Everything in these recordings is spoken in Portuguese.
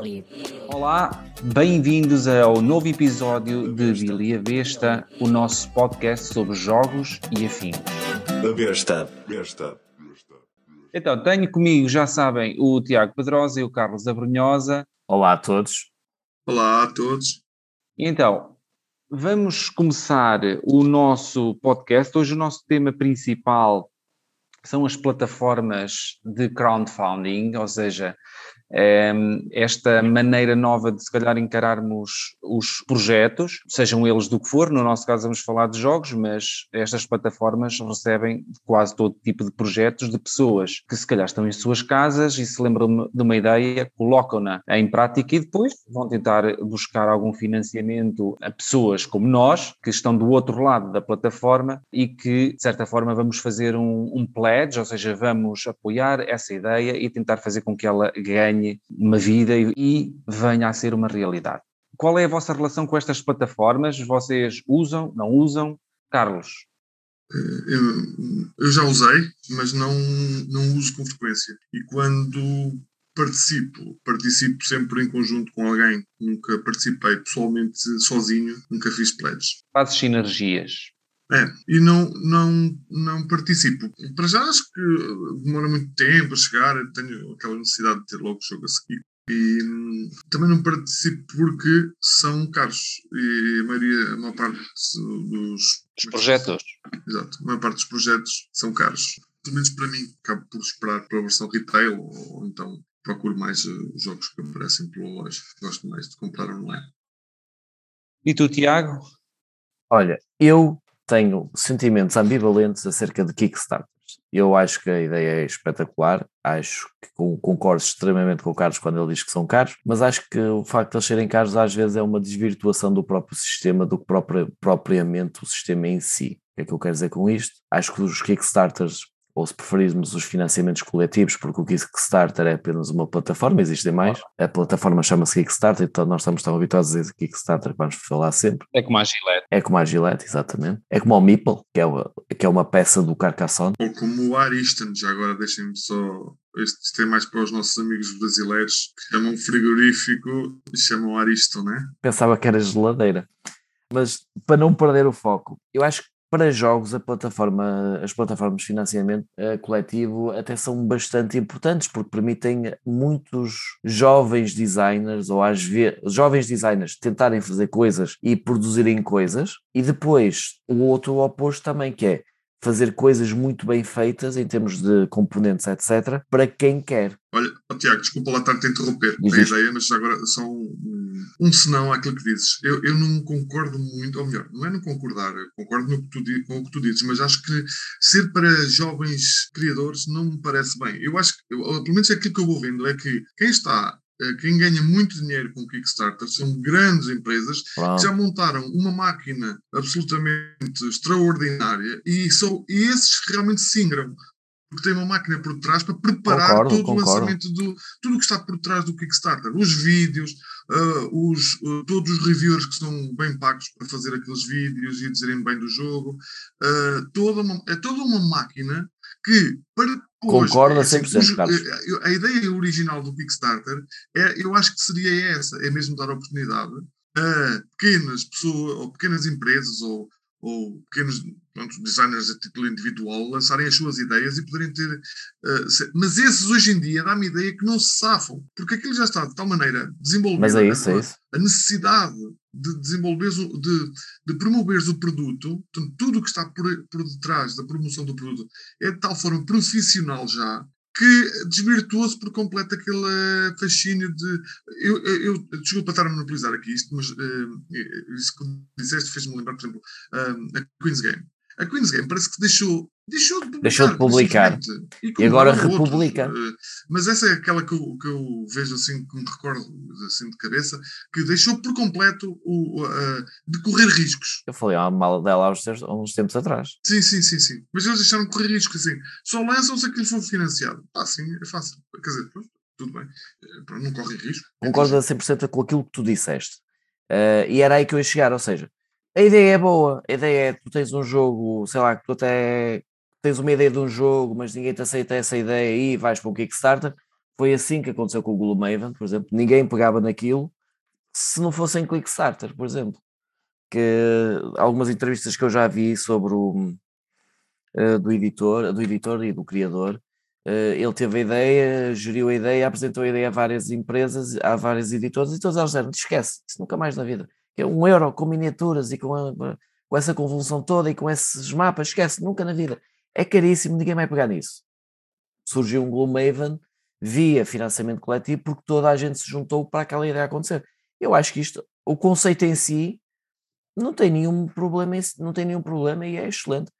Billy. Olá, bem-vindos ao novo episódio de Billy a Besta, o nosso podcast sobre jogos e afins. A besta. Besta. Então, tenho comigo, já sabem, o Tiago Pedrosa e o Carlos Abrunhosa. Olá a todos. Olá a todos. Então, vamos começar o nosso podcast. Hoje o nosso tema principal são as plataformas de crowdfunding, ou seja, esta maneira nova de se calhar encararmos os projetos, sejam eles do que for, no nosso caso vamos falar de jogos, mas estas plataformas recebem quase todo tipo de projetos de pessoas que se calhar estão em suas casas e se lembram de uma ideia, colocam-na em prática e depois vão tentar buscar algum financiamento a pessoas como nós, que estão do outro lado da plataforma e que de certa forma vamos fazer um, um pledge, ou seja, vamos apoiar essa ideia e tentar fazer com que ela ganhe ganhe uma vida e, e venha a ser uma realidade. Qual é a vossa relação com estas plataformas? Vocês usam, não usam? Carlos? Eh, eu, eu já usei, mas não, não uso com frequência. E quando participo, participo sempre em conjunto com alguém. Nunca participei pessoalmente sozinho, nunca fiz pledges. Fazes sinergias. É, e não, não, não participo. Para já acho que demora muito tempo a chegar, tenho aquela necessidade de ter logo o jogo a seguir. E hum, também não participo porque são caros. E a maioria, a maior parte dos Os projetos. Exato, a maior parte dos projetos são caros. Pelo menos para mim, acabo por esperar pela versão retail ou, ou então procuro mais uh, jogos que aparecem pela loja. Gosto mais de comprar online. E tu, Tiago? Olha, eu tenho sentimentos ambivalentes acerca de Kickstarters. Eu acho que a ideia é espetacular, acho que concordo extremamente com o Carlos quando ele diz que são caros, mas acho que o facto de eles serem caros às vezes é uma desvirtuação do próprio sistema do que propriamente o sistema em si. O que é que eu quero dizer com isto? Acho que os Kickstarters ou se preferirmos os financiamentos coletivos, porque o Kickstarter é apenas uma plataforma, existem mais. A plataforma chama-se Kickstarter, então nós estamos tão habituados a dizer Kickstarter que vamos falar sempre. É como a Gillette. É como a Gillette, exatamente. É como o Meeple, que é uma, que é uma peça do Carcassonne. Ou como o Ariston, já agora deixem-me só. Isto é mais para os nossos amigos brasileiros que chamam frigorífico e chamam Ariston, né? Pensava que era geladeira. Mas para não perder o foco, eu acho que para jogos, plataforma, as plataformas de financiamento uh, coletivo até são bastante importantes porque permitem muitos jovens designers ou às vezes jovens designers tentarem fazer coisas e produzirem coisas e depois o outro oposto também que é fazer coisas muito bem feitas em termos de componentes, etc., para quem quer. Olha, oh, Tiago, desculpa lá estar-te a interromper a ideia, mas agora só um, um senão àquilo que dizes. Eu, eu não concordo muito, ou melhor, não é não concordar, concordo no que tu, com o que tu dizes, mas acho que ser para jovens criadores não me parece bem. Eu acho que, eu, pelo menos aquilo que eu vou vendo, é que quem está quem ganha muito dinheiro com Kickstarter são grandes empresas Uau. que já montaram uma máquina absolutamente extraordinária e, são, e esses realmente se ingram porque tem uma máquina por trás para preparar concordo, todo concordo. o lançamento do tudo o que está por trás do Kickstarter, os vídeos, uh, os, uh, todos os reviewers que são bem pagos para fazer aqueles vídeos e dizerem bem do jogo, uh, toda uma, é toda uma máquina que para Concordo a 100%, assim, Carlos. A ideia original do Kickstarter, é, eu acho que seria essa, é mesmo dar oportunidade a pequenas pessoas, ou pequenas empresas, ou, ou pequenos pronto, designers a título individual lançarem as suas ideias e poderem ter. Uh, ser, mas esses hoje em dia dá-me a ideia que não se safam, porque aquilo já está de tal maneira desenvolvido. Mas é isso, é isso. A necessidade de desenvolver, de, de promoveres o produto, portanto, tudo o que está por, por detrás da promoção do produto é de tal forma profissional já que desvirtuou-se por completo aquele fascínio de. Eu, eu, desculpa estar a monopolizar aqui isto, mas uh, isso que disseste fez-me lembrar, por exemplo, uh, a Queen's Game. A Queen's Game parece que deixou, deixou de publicar. Deixou de publicar. E, e agora republica. Outros. Eh, mas essa é aquela que eu, que eu vejo assim, que me recordo assim de cabeça, que deixou por completo o, uh, de correr riscos. Eu falei ah, mal dela há uns, há uns tempos atrás. Sim, sim, sim, sim. Mas eles deixaram de correr riscos assim. Só lançam se aquilo for financiado. Ah, sim, é fácil. Quer dizer, tudo bem. Eh, não correm risco. Concordo a 100% com aquilo que tu disseste. Uh, e era aí que eu ia chegar, ou seja, a ideia é boa, a ideia é tu tens um jogo, sei lá, que tu até tens uma ideia de um jogo, mas ninguém te aceita essa ideia e vais para o Kickstarter, Foi assim que aconteceu com o Gloomhaven, por exemplo. Ninguém pegava naquilo se não fosse em Quickstarter, por exemplo. Que algumas entrevistas que eu já vi sobre o uh, do editor, do editor e do criador, uh, ele teve a ideia, geriu a ideia, apresentou a ideia a várias empresas, a várias editoras, e todos eles disseram: esquece, isso nunca mais na vida. É um euro com miniaturas e com, a, com essa convolução toda e com esses mapas, esquece, nunca na vida. É caríssimo, ninguém vai pegar nisso. Surgiu um Gloomhaven via financiamento coletivo porque toda a gente se juntou para aquela ideia acontecer. Eu acho que isto, o conceito em si, não tem nenhum problema, não tem nenhum problema e é excelente.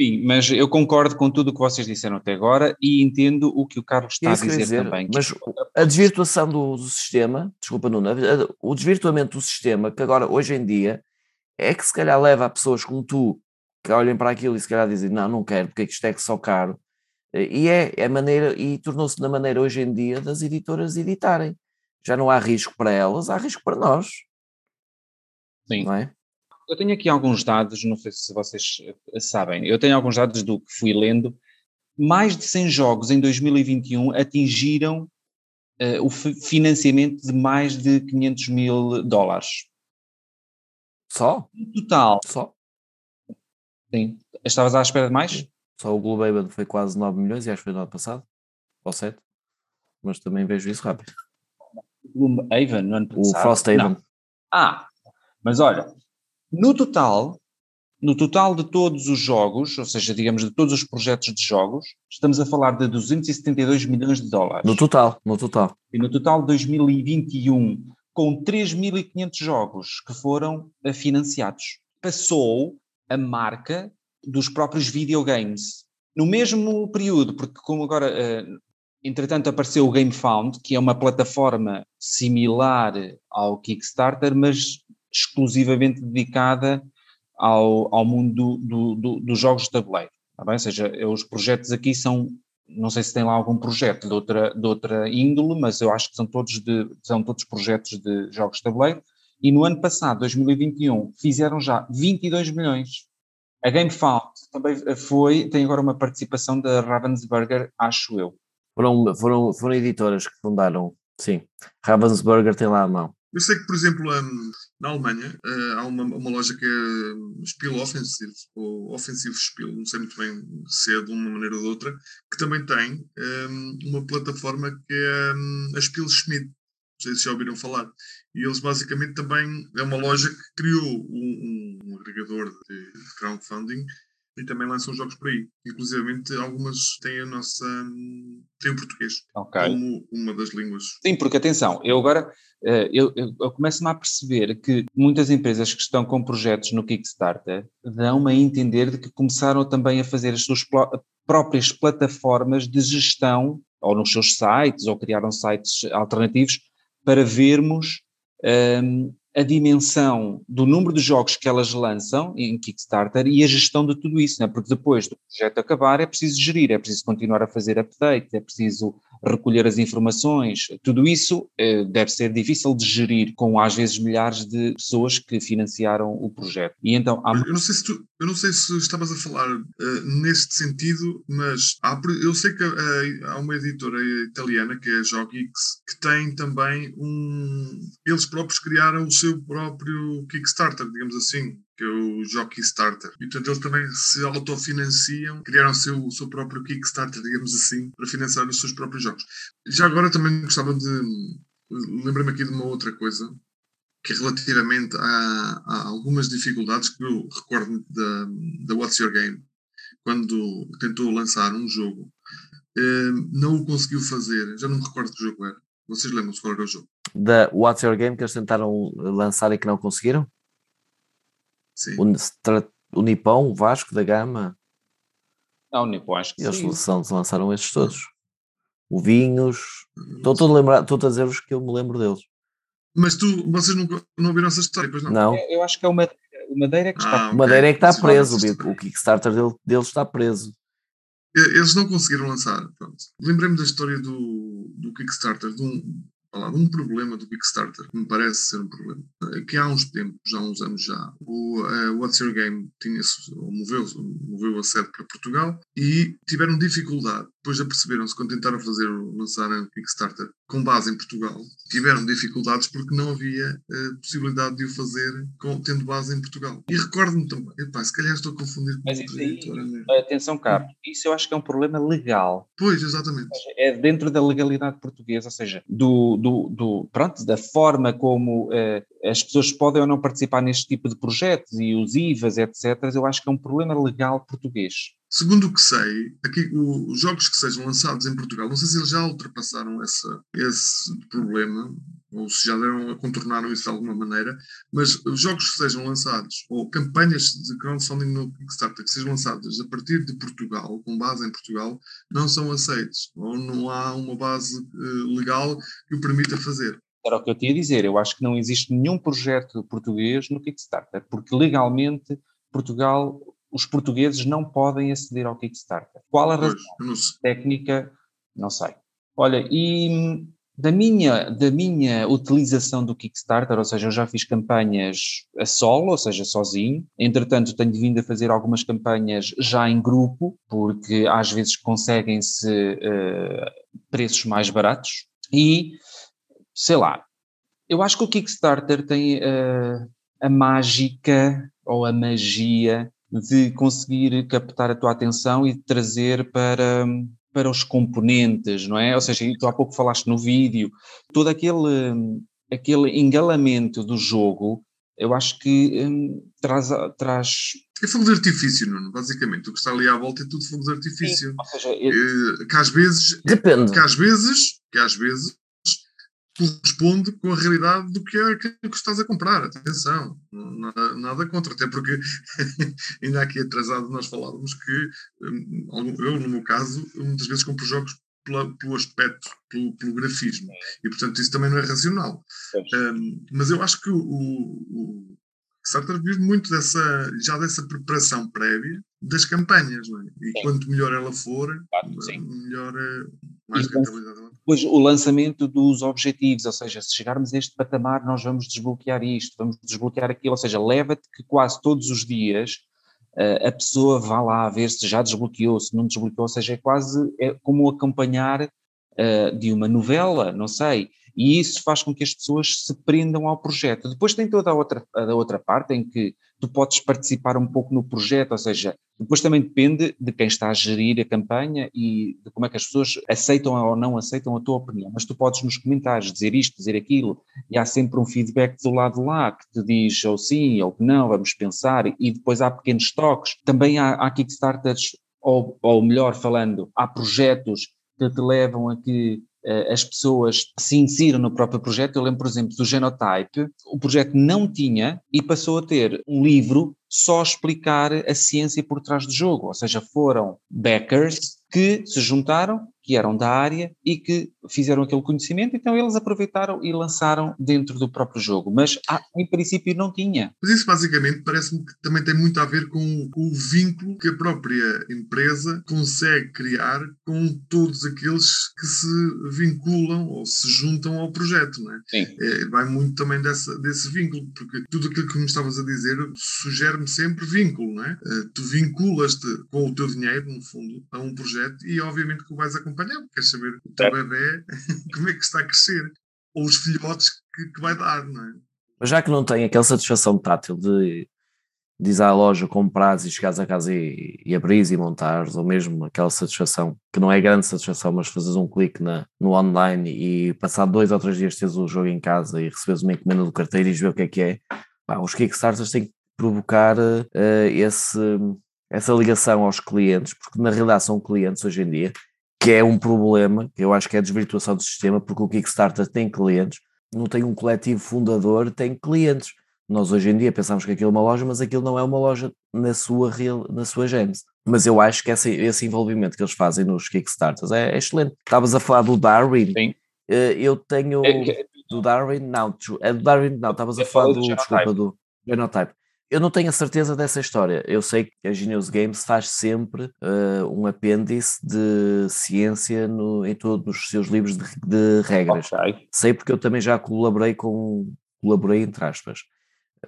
Sim, mas eu concordo com tudo o que vocês disseram até agora e entendo o que o Carlos está a dizer, dizer, também. Mas a desvirtuação do, do, sistema, desculpa, Nuno, o desvirtuamento do sistema, que agora, hoje em dia, é que se calhar leva a pessoas como tu que olhem para aquilo e se calhar dizem, não, não quero, porque isto é que só caro. E é, é maneira, e tornou-se na maneira hoje em dia das editoras editarem. Já não há risco para elas, há risco para nós. Sim. Não é? Eu tenho aqui alguns dados, não sei se vocês eh, sabem, eu tenho alguns dados do que fui lendo. Mais de 100 jogos em 2021 atingiram uh, o financiamento de mais de 500 mil dólares. Só? No total. Só? Sim. Estavas à espera de mais? Só o Gloomhaven foi quase 9 milhões e acho que foi no ano passado, ou 7. Mas também vejo isso rápido. Gloomhaven no ano passado? O Frosthaven. Ah, mas olha, no total, no total de todos os jogos, ou seja, digamos de todos os projetos de jogos, estamos a falar de 272 milhões de dólares. No total, no total. E no total de 2021, com 3.500 jogos que foram financiados. Passou a marca dos próprios videogames. No mesmo período, porque como agora, uh, entretanto apareceu o GameFound, que é uma plataforma similar ao Kickstarter, mas exclusivamente dedicada ao, ao mundo do, do, dos jogos de tabuleiro. Tá bem? Ou seja, os projetos aqui são, não sei se tem lá algum projeto de outra, de outra índole, mas eu acho que são todos, de, são todos projetos de jogos de tabuleiro. E no ano passado, 2021, fizeram já 22 milhões. A GameFound também foi, tem agora uma participação da Ravensburger, acho eu. Foram, foram, foram editoras que fundaram, sim. Ravensburger tem lá a mão. Eu sei que, por exemplo, um, na Alemanha uh, há uma, uma, loja que é hum, Spiel Offensive, ou Offensive Spiel, não sei muito bem se é de uma maneira ou de outra, que também tem um, uma plataforma que é a Spiel Schmidt. Não sei se já ouviram falar. E eles basicamente também é uma loja que criou um, um agregador de crowdfunding e também lançam jogos por aí. Inclusive, algumas têm a nossa. têm o português okay. como uma das línguas. Sim, porque atenção, eu agora eh, eu, eu, eu começo-me a perceber que muitas empresas que estão com projetos no Kickstarter dão-me a entender de que começaram também a fazer as suas próprias plataformas de gestão, ou nos seus sites, ou criaram sites alternativos, para vermos um, a dimensão do número de jogos que elas lançam em Kickstarter e a gestão de tudo isso, né? porque depois do projeto acabar é preciso gerir, é preciso continuar a fazer update, é preciso recolher as informações, tudo isso eh, deve ser difícil de gerir com às vezes milhares de pessoas que financiaram o projeto. E então há... eu, não sei se tu, eu não sei se estavas a falar uh, neste sentido, mas há, eu sei que uh, há uma editora italiana que é a Jogix que tem também um. Eles próprios criaram o seu próprio Kickstarter, digamos assim que é o Jockey Starter. E portanto eles também se autofinanciam, criaram o seu, o seu próprio Kickstarter, digamos assim, para financiar os seus próprios jogos. Já agora também gostava de. Lembrei-me aqui de uma outra coisa, que é relativamente a, a, algumas dificuldades que eu recordo da, da What's Your Game, quando tentou lançar um jogo, eh, não o conseguiu fazer, já não me recordo que jogo era. Vocês lembram-se qual era o jogo? Da What's Your Game que eles tentaram lançar e que não conseguiram? Sim. O, Nipão, o Vasco da Gama. Não, o Nipão acho que Eles sim. São, lançaram estes todos. O Vinhos. Estou a lembrar, estou a dizer-vos que eu me lembro deles. Mas tu, vocês nunca não viram essa história, pois não? Não. Eu, eu acho que é o Madeira que está. Ah. O Madeira é que está preso. O, Kickstarter dele, deles está preso. Eles não conseguiram lançar. Lembrei-me da história do, do Kickstarter, de um, falar de um problema do Kickstarter, que me parece ser um problema, eh, que há uns tempos, já há uns anos já, o uh, What's Your Game tinha moveu, moveu a sede para Portugal e tiveram dificuldade depois aperceberam-se quando tentaram fazer lançar o Kickstarter com base em Portugal, tiveram dificuldades porque não havia uh, possibilidade de o fazer com, tendo base em Portugal. E recordo-me também, epá, se calhar estou a confundir com Mas isso aí, atenção, Carlos, isso eu acho que é um problema legal. Pois, exatamente. É dentro da legalidade portuguesa, ou seja, do, do, do pronto, da forma como uh, as pessoas podem ou não participar neste tipo de projetos e os IVAs, etc. Eu acho que é um problema legal português. Segundo o que sei, aqui os jogos que sejam lançados em Portugal, não sei se eles já ultrapassaram essa, esse problema, ou se já deram, contornaram isso de alguma maneira, mas os jogos que sejam lançados, ou campanhas de crowdfunding no Kickstarter que sejam lançadas a partir de Portugal, com base em Portugal, não são aceitos, ou não há uma base uh, legal que o permita fazer. Era o que eu tinha a dizer, eu acho que não existe nenhum projeto português no Kickstarter, porque legalmente Portugal os portugueses não podem aceder ao Kickstarter. Qual a razão pois, técnica? Não sei. Olha, e da minha, da minha utilização do Kickstarter, ou seja, eu já fiz campanhas a solo, ou seja, sozinho. Entretanto, tenho vindo a fazer algumas campanhas já em grupo, porque às vezes conseguem-se uh, preços mais baratos. E, sei lá, eu acho que o Kickstarter tem uh, a mágica ou a magia de conseguir captar a tua atenção e trazer para, para os componentes, não é? Ou seja, tu há pouco falaste no vídeo, todo aquele, aquele engalamento do jogo, eu acho que hum, traz, traz. É fogo de artifício, Nuno, basicamente. O que está ali à volta é tudo fogo de artifício. Sim, ou seja, eu... Eh, que às vezes. Depende. Que às vezes, que às vezes corresponde com a realidade do que é aquilo que estás a comprar. Atenção, nada, nada contra, até porque ainda aqui atrasado nós falávamos que hum, eu, no meu caso, muitas vezes compro jogos pela, pelo aspecto, pelo, pelo, grafismo, e portanto isso também não é racional. Um, mas eu acho que o, o Sartre vive muito dessa, já dessa preparação prévia das campanhas, não é? E sim. quanto melhor ela for, claro, melhor, mais rentabilidade ela Depois o lançamento dos objetivos, ou seja, se chegarmos a este patamar, nós vamos desbloquear isto, vamos desbloquear aquilo, ou seja, leva-te que quase todos os dias uh, a pessoa vá lá a ver se já desbloqueou, se não desbloqueou, ou seja, é quase é como acompanhar uh, de uma novela, não sei, e isso faz com que as pessoas se prendam ao projeto. Depois tem toda a outra, a outra parte em que tu podes participar um pouco no projeto, ou seja, depois também depende de quem está a gerir a campanha e de como é que as pessoas aceitam ou não aceitam a tua opinião, mas tu podes nos comentários dizer isto, dizer aquilo, e há sempre um feedback do lado lá que te diz ou sim ou não, vamos pensar, e depois há pequenos toques. Também há, há Kickstarters, ou, ou melhor falando, há projetos que te levam a que as pessoas se insiram no próprio projeto. Eu lembro, por exemplo, do Genotype, o projeto não tinha e passou a ter um livro só explicar a ciência por trás do jogo, ou seja, foram backers que se juntaram, que eram da área e que fizeram aquele conhecimento, então eles aproveitaram e lançaram dentro do próprio jogo, mas ah, em princípio não tinha. Mas isso basicamente parece-me que também tem muito a ver com, o vínculo que a própria empresa consegue criar com todos aqueles que se vinculam ou se juntam ao projeto, não é? Sim. É, vai muito também dessa, desse vínculo, porque tudo aquilo que me estavas a dizer sugere-me sempre vínculo, não é? Uh, tu vinculas-te com o teu dinheiro, no fundo, a um projeto e obviamente que o vais acompanhar, queres saber o teu é. bebê como é que está a crescer, ou os filhotes que, que vai dar, não é? Mas já que não tem aquela satisfação tátil de ir à loja, comprares e chegares a casa e, e abrires e montares, ou mesmo aquela satisfação, que não é grande satisfação, mas fazes um clique na, no online e passar dois ou três dias teres o jogo em casa e recebes uma encomenda do carteiro e ver o que é que é, pá, os Kickstarters têm que provocar uh, esse, essa ligação aos clientes, porque na realidade são clientes hoje em dia, que é um problema, que eu acho que é a desvirtuação do sistema, porque o Kickstarter tem clientes, não tem um coletivo fundador, tem clientes. Nós hoje em dia pensamos que aquilo é uma loja, mas aquilo não é uma loja na sua, real, na sua gênese. Mas eu acho que esse, esse envolvimento que eles fazem nos Kickstarters é, é excelente. Estavas a falar do Darwin. Sim. Eh, eu tenho. É, do Darwin, não, é do Darwin, não, estavas a falar do, desculpa, do Genotype. Eu não tenho a certeza dessa história. Eu sei que a Genius Games faz sempre uh, um apêndice de ciência no, em todos os seus livros de, de regras. Okay. Sei porque eu também já colaborei com. Colaborei entre aspas.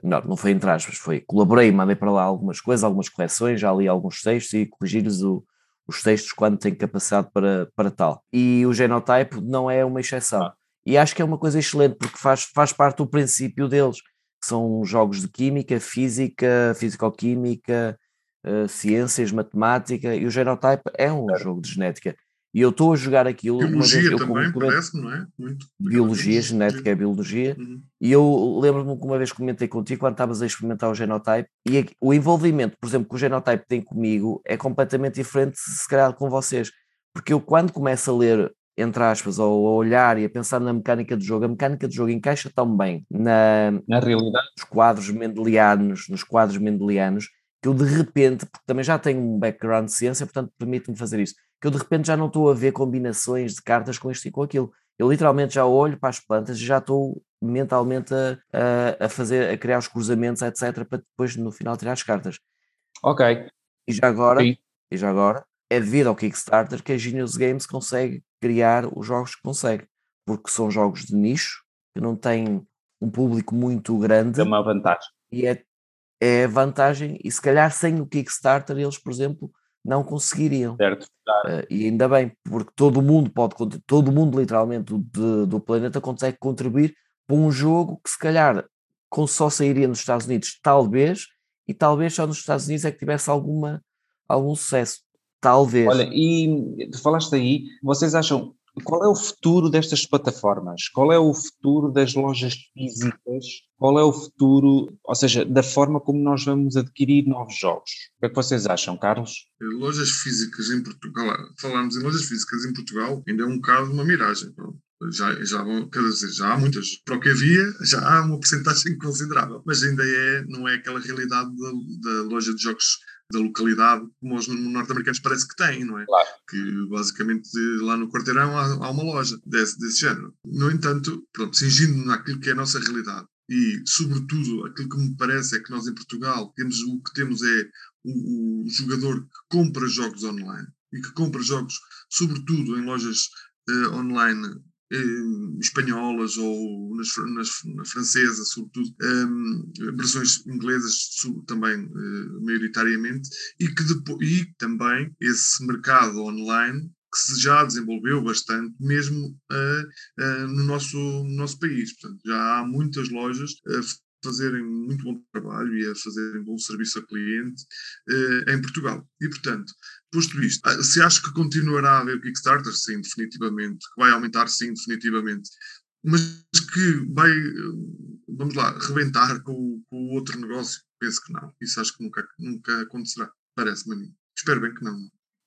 Não, não foi entre aspas, foi colaborei, mandei para lá algumas coisas, algumas coleções, já li alguns textos e corrigi-lhes o, os textos quando têm capacidade para, para tal. E o Genotype não é uma exceção. Ah. E acho que é uma coisa excelente, porque faz, faz parte do princípio deles, que são jogos de química, física, fisicoquímica, uh, ciências, matemática, e o Genotype é um jogo de genética. E eu estou a jogar aquilo. Biologia vez, também, parece, não é? Muito. Biologia, genética é biologia. Uhum. E eu lembro-me que uma vez comentei contigo quando estavas a experimentar o genotype, e o envolvimento, por exemplo, que o genotype tem comigo é completamente diferente, se calhar, com vocês. Porque eu, quando começo a ler, entre aspas, ou a olhar e a pensar na mecânica do jogo, a mecânica do jogo encaixa tão bem na, na realidade, nos quadros mendelianos, nos quadros mendelianos, que eu de repente, porque também já tenho um background de ciência, portanto permite-me fazer isso que eu de repente já não estou a ver combinações de cartas com isto e com aquilo. Eu literalmente já olho para as plantas e já estou mentalmente a, a, a, fazer, a criar os cruzamentos, etc., para depois no final tirar as cartas. Ok. E já agora, Sim. e já agora é devido ao Kickstarter que a Genius Games consegue criar os jogos que consegue, porque são jogos de nicho, que não têm um público muito grande. É uma vantagem. E é, é vantagem, e se calhar sem o Kickstarter eles, por exemplo, não conseguiriam. Certo. Uh, e ainda bem, porque todo mundo pode, todo mundo literalmente do, do planeta consegue contribuir para um jogo que se calhar só sairia nos Estados Unidos, talvez, e talvez só nos Estados Unidos é que tivesse alguma, algum sucesso. Talvez. Olha, e tu falaste aí, vocês acham qual é o futuro destas plataformas? Qual é o futuro das lojas físicas? Qual é o futuro, ou seja, da forma como nós vamos adquirir novos jogos? O que é que vocês acham, Carlos? Lojas físicas em Portugal, falarmos em lojas físicas em Portugal, ainda é um bocado uma miragem. Já, já, quer dizer, já há muitas. Para o que havia, já há uma porcentagem considerável. Mas ainda é, não é aquela realidade da, da loja de jogos da localidade, como os norte-americanos parece que têm, não é? Claro. Que basicamente lá no quarteirão há, há uma loja desse, desse género. No entanto, pronto, singindo naquilo que é a nossa realidade e, sobretudo, aquilo que me parece é que nós em Portugal temos o que temos é o, o jogador que compra jogos online e que compra jogos, sobretudo em lojas uh, online eh, espanholas ou nas, nas, na francesa, sobretudo, eh, versões inglesas também uh, maioritariamente, e que depois, e também esse mercado online que se já desenvolveu bastante, mesmo uh, uh, no, nosso, no nosso país. Portanto, já há muitas lojas a fazerem muito bom trabalho e a fazerem bom serviço ao cliente em Portugal. E, portanto, Posto isto, ah, se acho que continuará a haver Kickstarter, sim, definitivamente. Que vai aumentar, sim, definitivamente. Mas que vai, vamos lá, rebentar com, com o outro negócio, penso que não. Isso acho que nunca, nunca acontecerá. Parece-me a mim. Espero bem que não.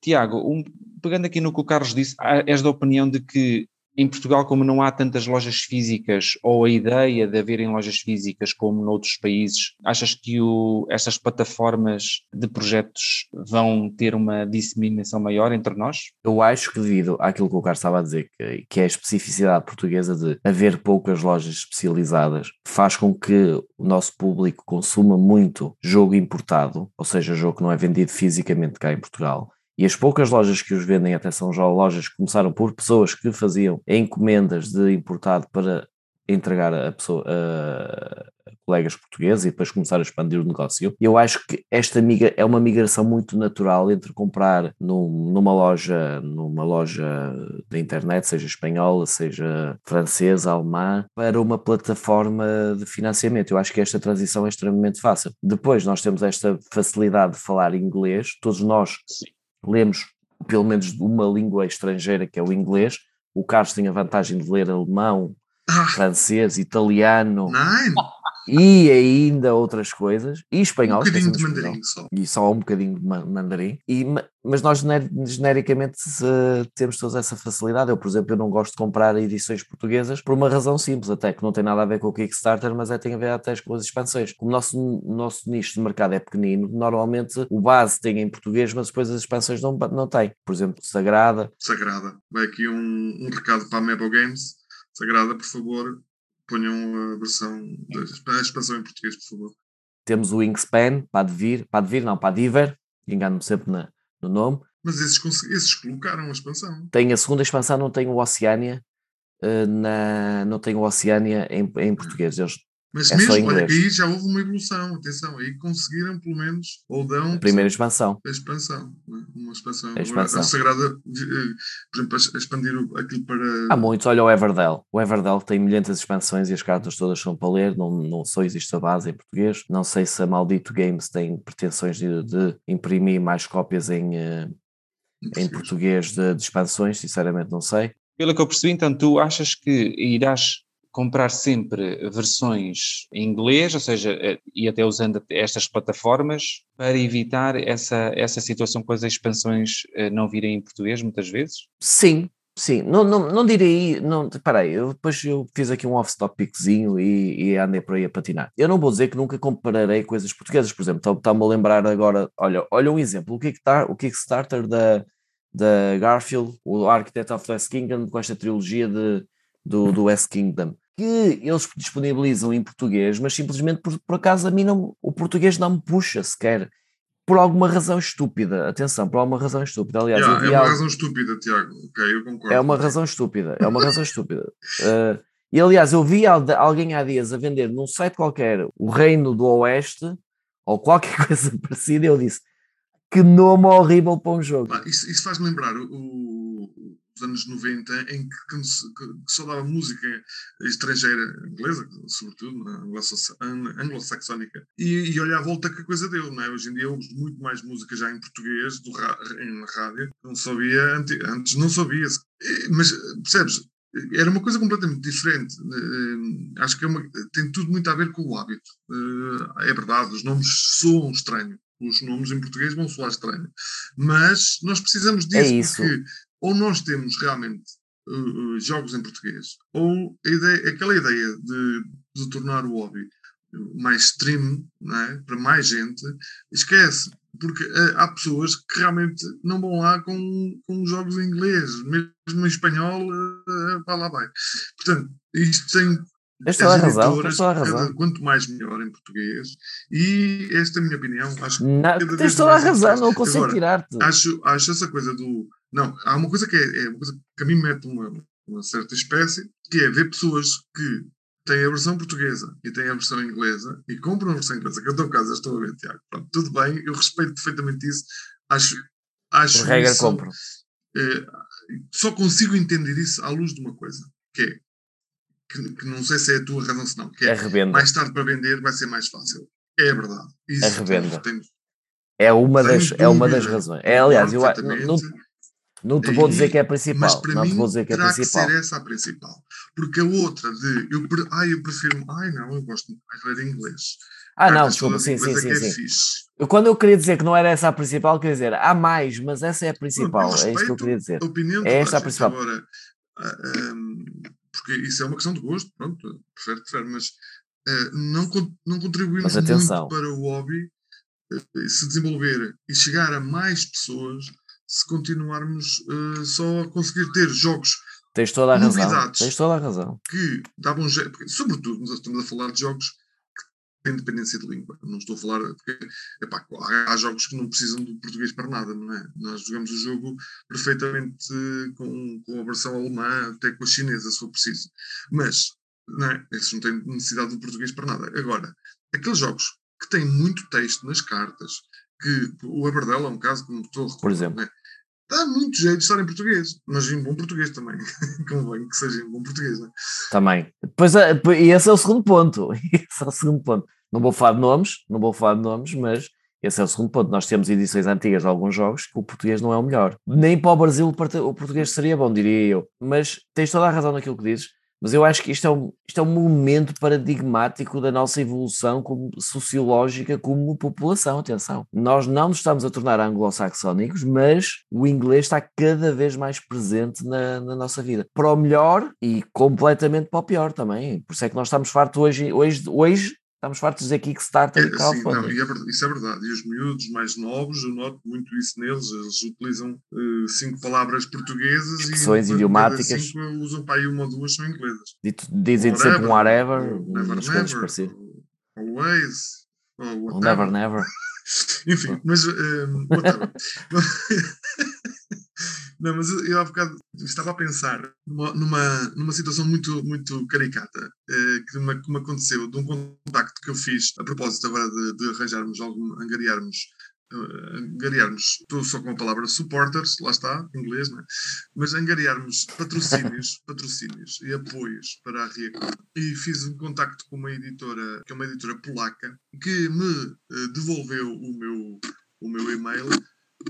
Tiago, um, pegando aqui no que o Carlos disse, és da opinião de que em Portugal, como não há tantas lojas físicas, ou a ideia de haverem lojas físicas como noutros países, achas que o, estas plataformas de projetos vão ter uma disseminação maior entre nós? Eu acho que devido àquilo que o Carlos estava a dizer, que, que é a especificidade portuguesa de haver poucas lojas especializadas, faz com que o nosso público consuma muito jogo importado, ou seja, jogo que não é vendido fisicamente cá em Portugal, e as poucas lojas que os vendem, até são já lojas que começaram por pessoas que faziam encomendas de importado para entregar a, pessoa, a, colegas portugueses e depois começar a expandir o negócio. Eu acho que esta migra é uma migração muito natural entre comprar num, numa loja, numa loja da internet, seja espanhola, seja francesa, alemã, para uma plataforma de financiamento. Eu acho que esta transição é extremamente fácil. Depois nós temos esta facilidade de falar inglês, todos nós Sim lemos pelo menos uma língua estrangeira, que é o inglês. O Carlos tem a vantagem de ler alemão, ah. francês, italiano. Não e ainda outras coisas, e espanhol. Um bocadinho de mandarim só. E só um bocadinho de mandarim. E, mas nós genericamente temos toda essa facilidade. Eu, por exemplo, eu não gosto de comprar edições portuguesas por uma razão simples, até que não tem nada a ver com o Kickstarter, mas é, tem a ver até com as expansões. Como o nosso, nosso nicho de mercado é pequenino, normalmente o base tem em português, mas depois as expansões não, não tem. Por exemplo, Sagrada. Sagrada. Vai aqui um, um recado para a Mebo Games. Sagrada, por favor, ponham a versão, a expansão em português, por favor. Temos o Wingspan, Padvir, Padvir não, Padiver, engano-me sempre na, no nome. Mas esses, esses colocaram a expansão. Tem a segunda expansão, não tem o Oceania, uh, na, não tem o Oceania em, em português. Eles Mas É mesmo, olha, aí já houve uma evolução, atenção, aí conseguiram pelo menos, ou dão A primeira expansão. a expansão, é? uma expansão. A expansão. Agora, a Sagrada, eh, por exemplo, a expandir aquilo para. Há muitos, olha o Everdell. O Everdell tem milhentas expansões e as cartas todas são para ler, não, não só existe a base em português. Não sei se a Maldito Games tem pretensões de, de imprimir mais cópias em, eh, em português de, de expansões, sinceramente não sei. Pelo que eu percebi, então, tu achas que irás comprar sempre versões em inglês, ou seja, eh, e até usando estas plataformas, para evitar essa, essa situação com as expansões eh, não virem em português, muitas vezes? Sim, sim. Não, não, não direi. Não, peraí, eu depois eu fiz aqui um off-topiczinho e, e andei por aí a patinar. Eu não vou dizer que nunca compararei coisas portuguesas, por exemplo, está- está-me a lembrar agora. Olha, olha um exemplo: o, Kickstar, o Kickstarter da, da Garfield, o Architect of the West Kingdom, com esta trilogia de, do, do West Kingdom. Que eles disponibilizam em português, mas simplesmente por, por acaso a mim não, o português não me puxa sequer, por alguma razão estúpida. Atenção, por alguma razão estúpida. Aliás, Yeah, é uma algo- razão estúpida, Tiago. Ok, eu concordo. é uma razão estúpida, é uma razão estúpida. Uh, e aliás, eu vi al- alguém há dias a vender num site qualquer o Reino do Oeste ou qualquer coisa parecida, e eu disse que nome horrível para um jogo. Isso, isso faz-me lembrar o- o- os anos 90 em que, que que- só dava música estrangeira, inglesa, sobretudo, ang- anglo-saxónica, e, e olha à volta que a coisa deu, não é? Hoje em dia ouves muito mais música já em português, do em rádio, não sabia, ante- antes não sabia, mas percebes? Era uma coisa completamente diferente. Eh, Acho que é uma- tem tudo muito a ver com o hábito. Eh, É verdade, os nomes soam estranho. Os nomes em português vão soar estranho. Mas nós precisamos disso É porque ou nós temos realmente uh, jogos em português, ou ideia, aquela ideia de, de tornar o hobby mais stream é? para mais gente, esquece. Porque uh, há pessoas que realmente não vão lá com, com jogos em inglês, mesmo em espanhol, uh, para lá vai. Portanto, isto tem as razão, cada- quanto mais melhor em português, e esta é a minha opinião. Acho que Não, tens toda a mais razão, não consigo tirar-te. acho, acho essa coisa do. Não, há uma coisa que é, é uma coisa que a mim mete uma, uma certa espécie, que é ver pessoas que têm a versão portuguesa e têm a versão inglesa e compram a versão inglesa, que o teu caso, eu estou a ver, Tiago. Pronto, tudo bem, eu respeito perfeitamente isso. Acho, acho Por regra, isso, compro. eh, só consigo entender isso à luz de uma coisa, que é que, que não sei se é a tua razão, se não, que é É mais tarde para vender vai ser mais fácil. É verdade. Isso É revenda. temos- É uma das, é uma das razões. É, aliás, eu, a- não, não te vou dizer que é a Mas principal. para Não te mim vou dizer que é terá que principal. ser essa a principal. Porque a outra de eu, ai, eu prefiro. Ai não, eu gosto de ler inglês. Ah, não, Cartas desculpa, todas sim, sim, sim, é que sim. Eu, quando eu queria dizer que não era essa a principal, queria dizer há mais, mas essa é a principal. É isso que eu queria dizer. A opinião de É esta a principal. Agora, ah, porque isso é uma questão de gosto, pronto, prefere, prefere, mas ah, não, não contribuímos Mas muito para o hobby eh, se desenvolver e chegar a mais pessoas se continuarmos eh, só a conseguir ter jogos Tens toda a razão. Novidades. Tens toda a razão. que davam jeito, porque, sobretudo, nós estamos a falar de jogos que têm independência de língua. Não estou a falar. Porque, epá, há, jogos que não precisam do português para nada, não é? Nós jogamos o jogo perfeitamente com, com a versão alemã, até com a chinesa, se for preciso. Mas, não é? Esses não têm necessidade do português para nada. Agora, aqueles jogos que têm muito texto nas cartas, que o Everdell é um caso que me estou a recordar, Por exemplo. não é? Dá muito jeito de estar em português, mas em bom português também. Convém que seja em bom português, não é? Também. Eh, depois- e esse é o segundo ponto. Esse é o segundo ponto. Não vou falar de nomes, não vou falar de nomes, mas esse é o segundo ponto. Nós temos edições antigas de alguns jogos que o português não é o melhor. Nem para o Brasil o português seria bom, diria eu. Mas tens toda a razão naquilo que dizes. Mas eu acho que isto é um, isto é um momento paradigmático da nossa evolução como sociológica como população. Atenção, nós não nos estamos a tornar anglo-saxónicos, mas o inglês está cada vez mais presente na, na nossa vida. Para o melhor e completamente para o pior também. Por isso é que nós estamos fartos hoje, hoje, hoje estamos fartos de dizer Kickstarter É, e sim, crowdfunding. não, e é isso é verdade. E os miúdos mais novos, eu noto muito isso neles. Eles utilizam eh, cinco palavras portuguesas Expressões e idiomáticas. cinco usam para aí uma ou duas são inglesas. Dito- Dizem sempre um whatever, never, never, always, ou Um whatever. never, never. Enfim, mas eh, whatever. Não, mas eu há bocado estava a pensar numa, numa, situação muito, muito caricata eh, que, me, que me aconteceu de um contacto que eu fiz a propósito agora de, de arranjarmos algum, angariarmos uh, angariarmos, estou só com a palavra supporters, lá está, em inglês, não é? mas angariarmos patrocínios, patrocínios e apoios para a Riacon. E fiz um contacto com uma editora, que é uma editora polaca, que me uh, devolveu o meu, o meu e-mail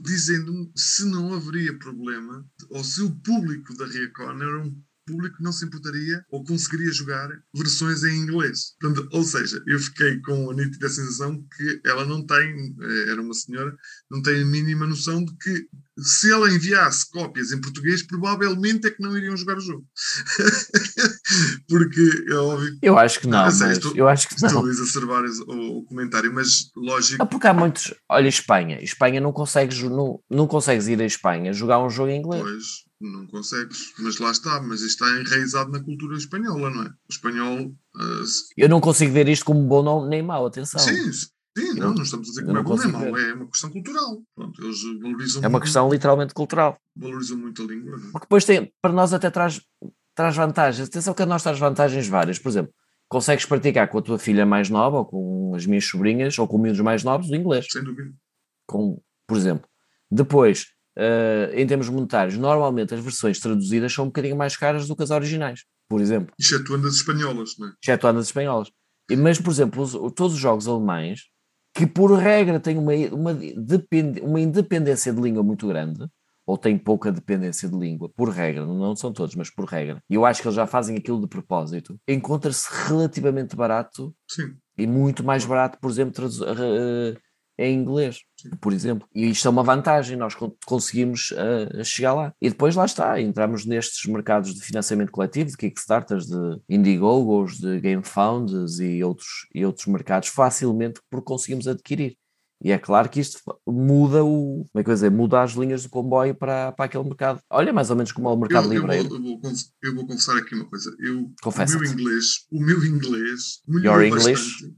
dizendo-me se não haveria problema ou se o público da Riacon era um público não se importaria ou conseguiria jogar versões em inglês. Portanto, ou seja, eu fiquei com a nítida sensação que ela não tem, eh, era uma senhora, não tem a mínima noção de que se ela enviasse cópias em português, provavelmente é que não iriam jogar o jogo. Porque é óbvio. Eu acho que não. Ah, sei, estou, eu acho que estou não. a exacerbar o, o, comentário, mas lógico. É porque há muitos. Olha, Espanha. Espanha não consegues, não, não consegues ir a Espanha jogar um jogo em inglês. Pois. Não consegues, mas lá está, mas isto está enraizado na cultura espanhola, não é? O espanhol. Uh, eu não consigo ver isto como bom nem mau, atenção. Sim, sim, não, não estamos a dizer que não é bom nem mau, é uma questão cultural. Pronto, eles valorizam É uma muito, questão literalmente cultural. Valorizam muito a língua. Não é? Porque depois tem, para nós até traz, traz vantagens. Atenção que a nós traz vantagens várias. Por exemplo, consegues praticar com a tua filha mais nova, ou com as minhas sobrinhas, ou com miúdos mais novos, o inglês. Sem dúvida. Com, por exemplo. Depois, Uh, em termos monetários, normalmente as versões traduzidas são um bocadinho mais caras do que as originais, por exemplo. Excetuando as espanholas, não é? Excetuando as espanholas. Mas, por exemplo, os, todos os jogos alemães, que por regra têm uma, uma, depend, uma independência de língua muito grande, ou têm pouca dependência de língua, por regra, não são todos, mas por regra, e eu acho que eles já fazem aquilo de propósito, encontra-se relativamente barato Sim. e muito mais barato, por exemplo, uh, em inglês, por exemplo. E isto é uma vantagem, nós conseguimos uh, chegar lá. E depois lá está, entramos nestes mercados de financiamento coletivo, de Kickstarters, de Indiegogos, de GameFounds e outros, e outros mercados facilmente porque conseguimos adquirir. E é claro que isto muda o. Como é que dizer? Muda as linhas do comboio para, para aquele mercado. Olha, mais ou menos como é o mercado eu, livreiro. Eu vou, eu, vou, eu vou confessar aqui uma coisa. Eu, Confessa o meu inglês, o meu inglês melhorou Your English? bastante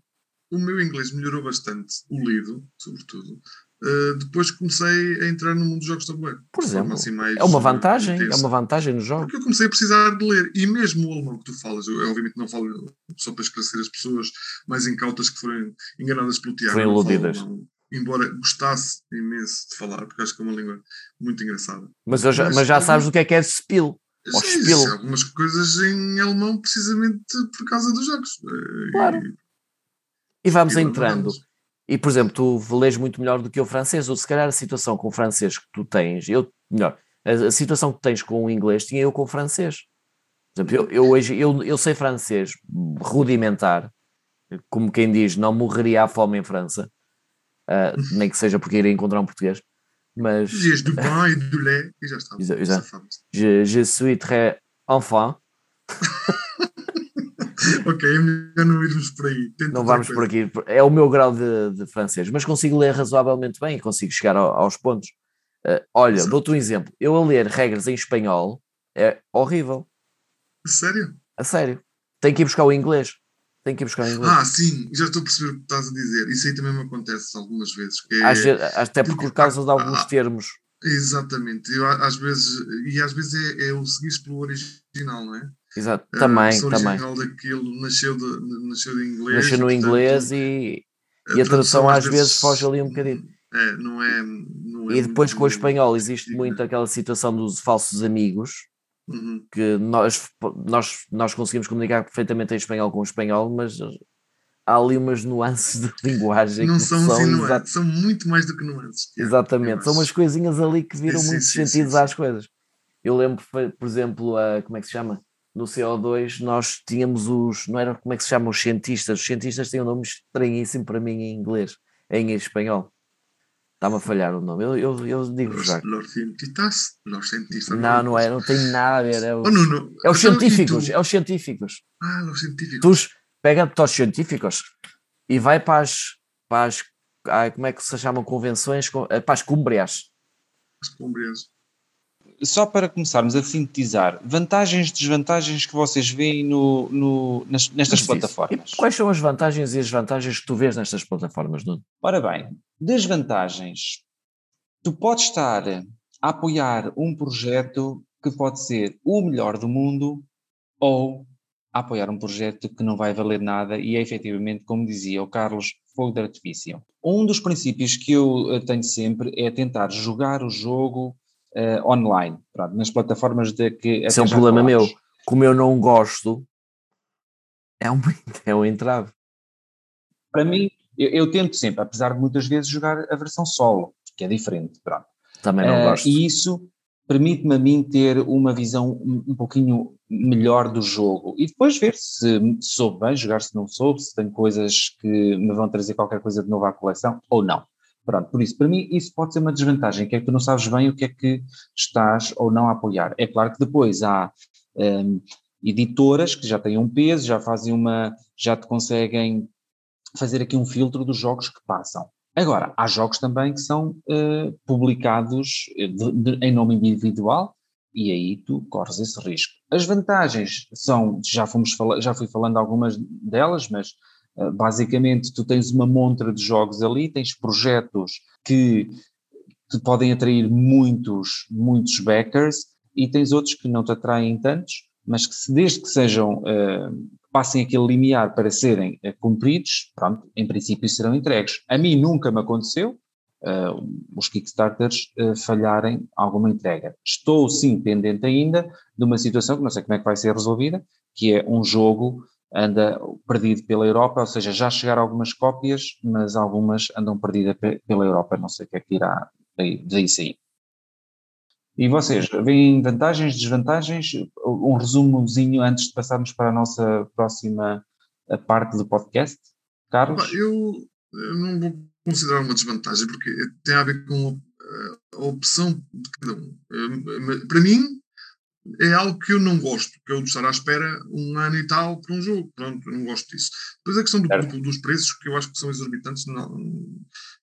o meu inglês melhorou bastante, o lido, sobretudo. Uh, depois comecei a entrar no mundo dos jogos de tabuleiro. Por exemplo, assim é uma vantagem, intensa. é uma vantagem no jogo. Porque eu comecei a precisar de ler, e mesmo o alemão que tu falas, eu, eu obviamente não falo só para esclarecer as pessoas mais incautas que foram enganadas pelo Tiago. Foram iludidas. embora gostasse imenso de falar, porque acho que é uma língua muito engraçada. Mas, já, mas, mas já sabes o que é que é spill. Sim, sim, algumas coisas em alemão precisamente por causa dos jogos. Eh, claro. E, e vamos entrando. E, por exemplo, tu lês muito melhor do que o francês, ou se calhar a situação com o francês que tu tens, eu, melhor, a, a situação que tens com o inglês tinha eu com o francês. Por exemplo, eu, eu hoje, eu, eu sei francês rudimentar, como quem diz, não morreria à fome em França, uh, nem que seja porque iria encontrar um português, mas... Dizias do pain e do lait e já está. Exato. Je, je suis très enfant. ok, é melhor não irmos por aí. Tento não vamos por aqui. É o meu grau de, de, francês, mas consigo ler razoavelmente bem e consigo chegar ao, aos pontos. Uh, olha, dou-te um exemplo. Eu a ler regras em espanhol é horrível. Sério? A sério. Tenho que ir buscar o inglês. Tenho que ir buscar o inglês. Ah, sim, já estou a perceber o que estás a dizer. Isso aí também me acontece algumas vezes. É... Até por, por causa de alguns ah, termos. Exatamente. Eu, às vezes, e às vezes é, é o seguir pelo original, não é? Exato, também, uh, também. daquilo nasceu, de, nasceu de inglês. Nasceu no inglês e, e a tradução às vezes, vezes foge ali um bocadinho. É, não é, não é e depois com o espanhol existe muito aquela situação dos falsos amigos, uhum. que nós, nós, nós conseguimos comunicar perfeitamente em espanhol com o espanhol, mas há ali umas nuances de linguagem. Não são, são, assim nuances, são muito mais do que nuances. Exatamente, são umas coisinhas ali que viram sim, muitos sim, sentidos sim, às coisas. Eu lembro, por exemplo, a, como é que se chama? No CO2 nós tínhamos os, não era como é que se chamam os cientistas, os cientistas têm um nome estranhíssimo para mim em inglês, em espanhol. Está-me a falhar o nome, eu, eu, eu digo los, já. Los cientistas? Los cientistas. Não, não é, não tem nada a ver. É, o, oh, não, não. é os científicos, é os científicos. Ah, os científicos. Tu pega os científicos e vai para as, para as como é que se chamam convenções, eh, para as cúmbrias. As cúmbrias só para começarmos a sintetizar, vantagens e desvantagens que vocês veem no, no, nas, nestas Mas plataformas. quais são as vantagens e as desvantagens que tu vês nestas plataformas, Nuno? Ora bem, desvantagens. Tu podes estar apoiar um projeto que pode ser o melhor do mundo ou apoiar um projeto que não vai valer nada e é efetivamente, como dizia o Carlos, fogo de artifício. Um dos princípios que eu eh, tenho sempre é tentar jogar o jogo uh, online, pronto, nas plataformas de que. Isso é um problema falamos. meu. Como eu não gosto, é um, é um entrave. Para mim, eu, eu, tento sempre, apesar de muitas vezes jogar a versão solo, que é diferente, pronto. Também não uh, gosto. E isso permite-me a mim ter uma visão um, um pouquinho melhor do jogo e depois ver se soube bem jogar, se não soube, se tem coisas que me vão trazer qualquer coisa de novo à coleção ou não. Pronto, por isso, para mim, isso pode ser uma desvantagem, que é que tu não sabes bem o que é que estás ou não a apoiar. É claro que depois há um, editoras que já têm um peso, já fazem uma, já te conseguem fazer aqui um filtro dos jogos que passam. Agora, há jogos também que são uh, publicados de, de, em nome individual e aí tu corres esse risco. As vantagens são, já, fomos já fui falando algumas delas, mas basicamente tu tens uma montra de jogos ali, tens projetos que te podem atrair muitos, muitos backers e tens outros que não te atraem tantos, mas que se, desde que sejam, uh, passem aquele limiar para serem uh, cumpridos, pronto, em princípio serão entregues. A mim nunca me aconteceu uh, os Kickstarters falharem alguma entrega. Estou sim pendente ainda de uma situação que não sei como é que vai ser resolvida, que é um jogo anda perdido pela Europa, ou seja, já chegaram algumas cópias, mas algumas andam perdidas pela Europa, não sei o que é que irá daí, sair. E vocês, veem vantagens, desvantagens? Um resumozinho antes de passarmos para a nossa próxima parte do podcast? Carlos? Eu, não vou considerar uma desvantagem, porque tem a ver com a, a opção de cada um. Eh, para mim, é algo que eu não gosto, que de estar à espera um ano e tal para um jogo. Pronto, eu não gosto disso. Depois a questão do, do, dos preços, que eu acho que são exorbitantes na,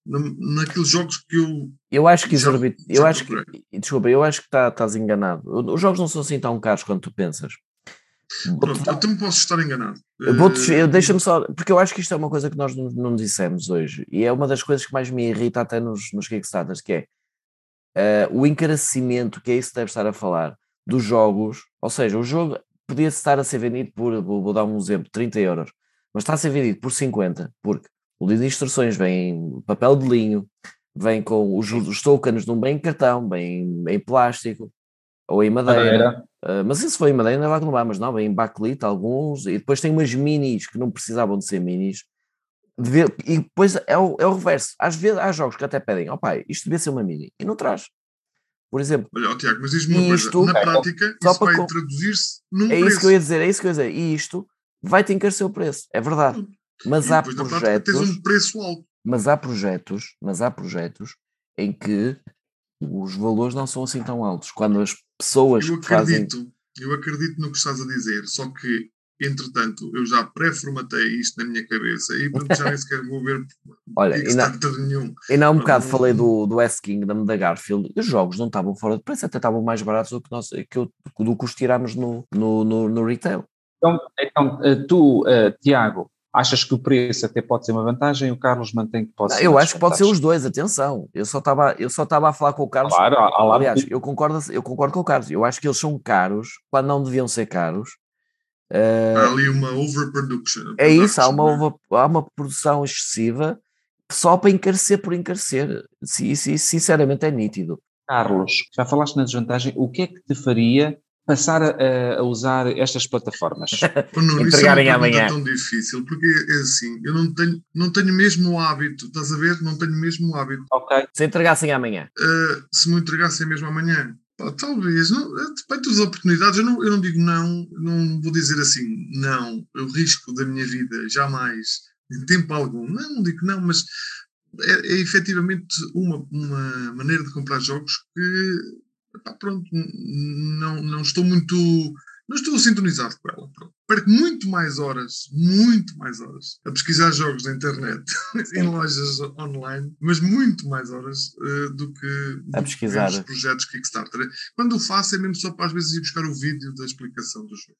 na, naqueles jogos que eu. Eu acho que exorbit... eu acho que, desculpa, eu acho que tá, estás enganado. Os jogos não são assim tão caros quanto tu pensas. Pronto, eu também posso estar enganado. Uh... Deixa-me só, porque eu acho que isto é uma coisa que nós não, não dissemos hoje, e é uma das coisas que mais me irrita até nos, nos Kickstarters, que é uh, o encarecimento, que é isso que deve estar a falar, dos jogos, ou seja, o jogo podia estar a ser vendido por, vou, vou dar um exemplo, 30 euros, mas está a ser vendido por 50, porque o livro de instruções vem em papel de linho, vem com os, os tokens não bem em cartão, bem em plástico ou em madeira. Uh, mas se foi em madeira, não vai levar, mas não, vem em bakelite alguns, e depois tem umas minis que não precisavam de ser minis. e depois é o, é o reverso. Às vezes há jogos que até pedem, ó oh, pai, isto devia ser uma mini, e não traz. Por exemplo, olha, oh, Tiago, mas diz-me uma isto, coisa, na prática, isso vai traduzir-se num é preço. isso que eu ia dizer, é isso que eu ia dizer, e isto vai-te encarecer o preço, é verdade. Mas há projetos. Um preço alto. Mas há projetos, mas há projetos em que os valores não são assim tão altos. Quando as pessoas eu acredito, fazem... eu acredito no que estás a dizer, só que entretanto eu já pré-formatei isto na minha cabeça e portanto já nem sequer vou ver Olha, ainda, nenhum. Ainda há um bocado falei do, do S-Kingdom da Garfield e os jogos não estavam fora de preço, até estavam mais baratos do que, nós, que eu, do que os tirámos no, no, no, no retail. Então, então eh, tu, uh, Tiago, Achas que o preço até pode ser uma vantagem? O Carlos mantém que pode não, ser. Eu acho que pode ser os dois, atenção. Eu só estava, eu só estava a falar com o Carlos. Claro, aliás, eu concordo, eu concordo com o Carlos. Eu acho que eles são caros quando não deviam ser caros. Uh, há ali uma overproduction. É isso, há uma, over, há uma produção excessiva só para encarecer por encarecer. Isso, isso sinceramente é nítido. Carlos, já falaste na desvantagem, o que é que te faria passar a, a, usar estas plataformas? não, Entregarem isso é amanhã. tão difícil, porque é assim, eu não tenho, não tenho mesmo o hábito, estás a ver? Não tenho mesmo o hábito. Ok. Se entregassem amanhã? Uh, se me entregassem mesmo amanhã? Pá, talvez, não, depende das oportunidades, eu não, eu não digo não, não vou dizer assim, não, o risco da minha vida, jamais, em tempo algum, não, não digo não, mas é, é efetivamente uma, uma maneira de comprar jogos que pronto, não, não estou muito. Não estou sintonizado com ela. Pronto. Perco muito mais horas, muito mais horas, a pesquisar jogos na internet, em lojas online, mas muito mais horas uh, do que, a do pesquisar. os projetos Kickstarter. Quando o faço é mesmo só para às vezes ir buscar o vídeo da explicação do jogo.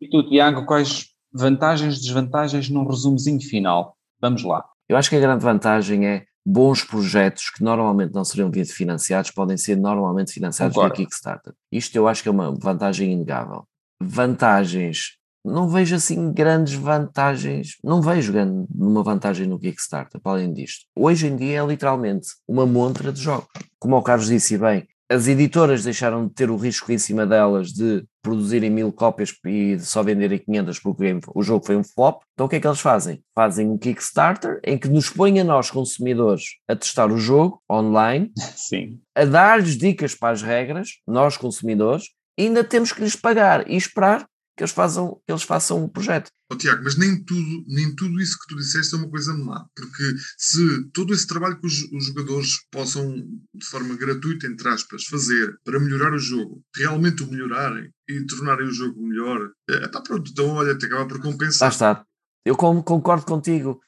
E tu, Tiago, quais vantagens e desvantagens num resumozinho final? Vamos lá. Eu acho que a grande vantagem é bons projetos que normalmente não seriam financiados podem ser normalmente financiados Concordo. via Kickstarter. Isto eu acho que é uma vantagem inegável. Vantagens, não vejo assim grandes vantagens, não vejo grande, uma vantagem no Kickstarter, para além disto. Hoje em dia é literalmente uma montra de jogos. Como o Carlos disse bem, as editoras deixaram de ter o risco em cima delas de produzirem mil cópias e só venderem 500 porque o jogo foi um flop. Então o que é que eles fazem? Fazem um Kickstarter em que nos põem a nós, consumidores, a testar o jogo online, Sim. a dar-lhes dicas para as regras, nós, consumidores, ainda temos que lhes pagar e esperar que eles façam, que eles façam um projeto. Oh, Tiago, mas nem tudo, nem tudo isso que tu disseste é uma coisa má, porque se todo esse trabalho que os, os, jogadores possam, de forma gratuita, entre aspas, fazer para melhorar o jogo, realmente o melhorarem e tornarem o jogo melhor, é, tá pronto, então olha, te acaba por compensar. Lá está. Eu concordo contigo.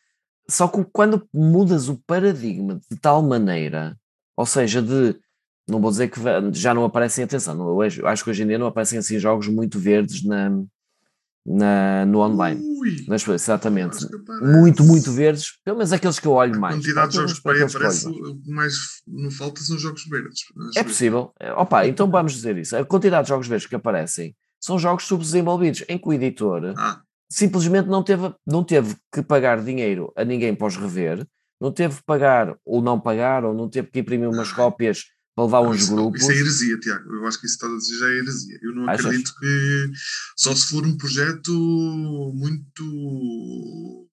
Só que quando mudas o paradigma de tal maneira, ou seja, de não vou dizer que já não aparecem, atenção, não, acho que hoje em dia não aparecem assim jogos muito verdes na, na, no online. Ui, Nas, exatamente. Muito, muito verdes, pelo menos aqueles que eu olho a mais. A quantidade de jogos aí aparece, o que mais não falta são jogos verdes. É possível. É, opa, então vamos dizer isso. A quantidade de jogos verdes que aparecem são jogos subdesenvolvidos, em que o editor ah. simplesmente não teve, não teve que pagar dinheiro a ninguém para os rever, não teve que pagar ou não pagar, ou não teve que imprimir umas ah. cópias para levar uns isso, grupos. Isso é heresia, Tiago. Eu acho que isso está a dizer já é heresia. Eu não Achas? acredito que só se for um projeto muito.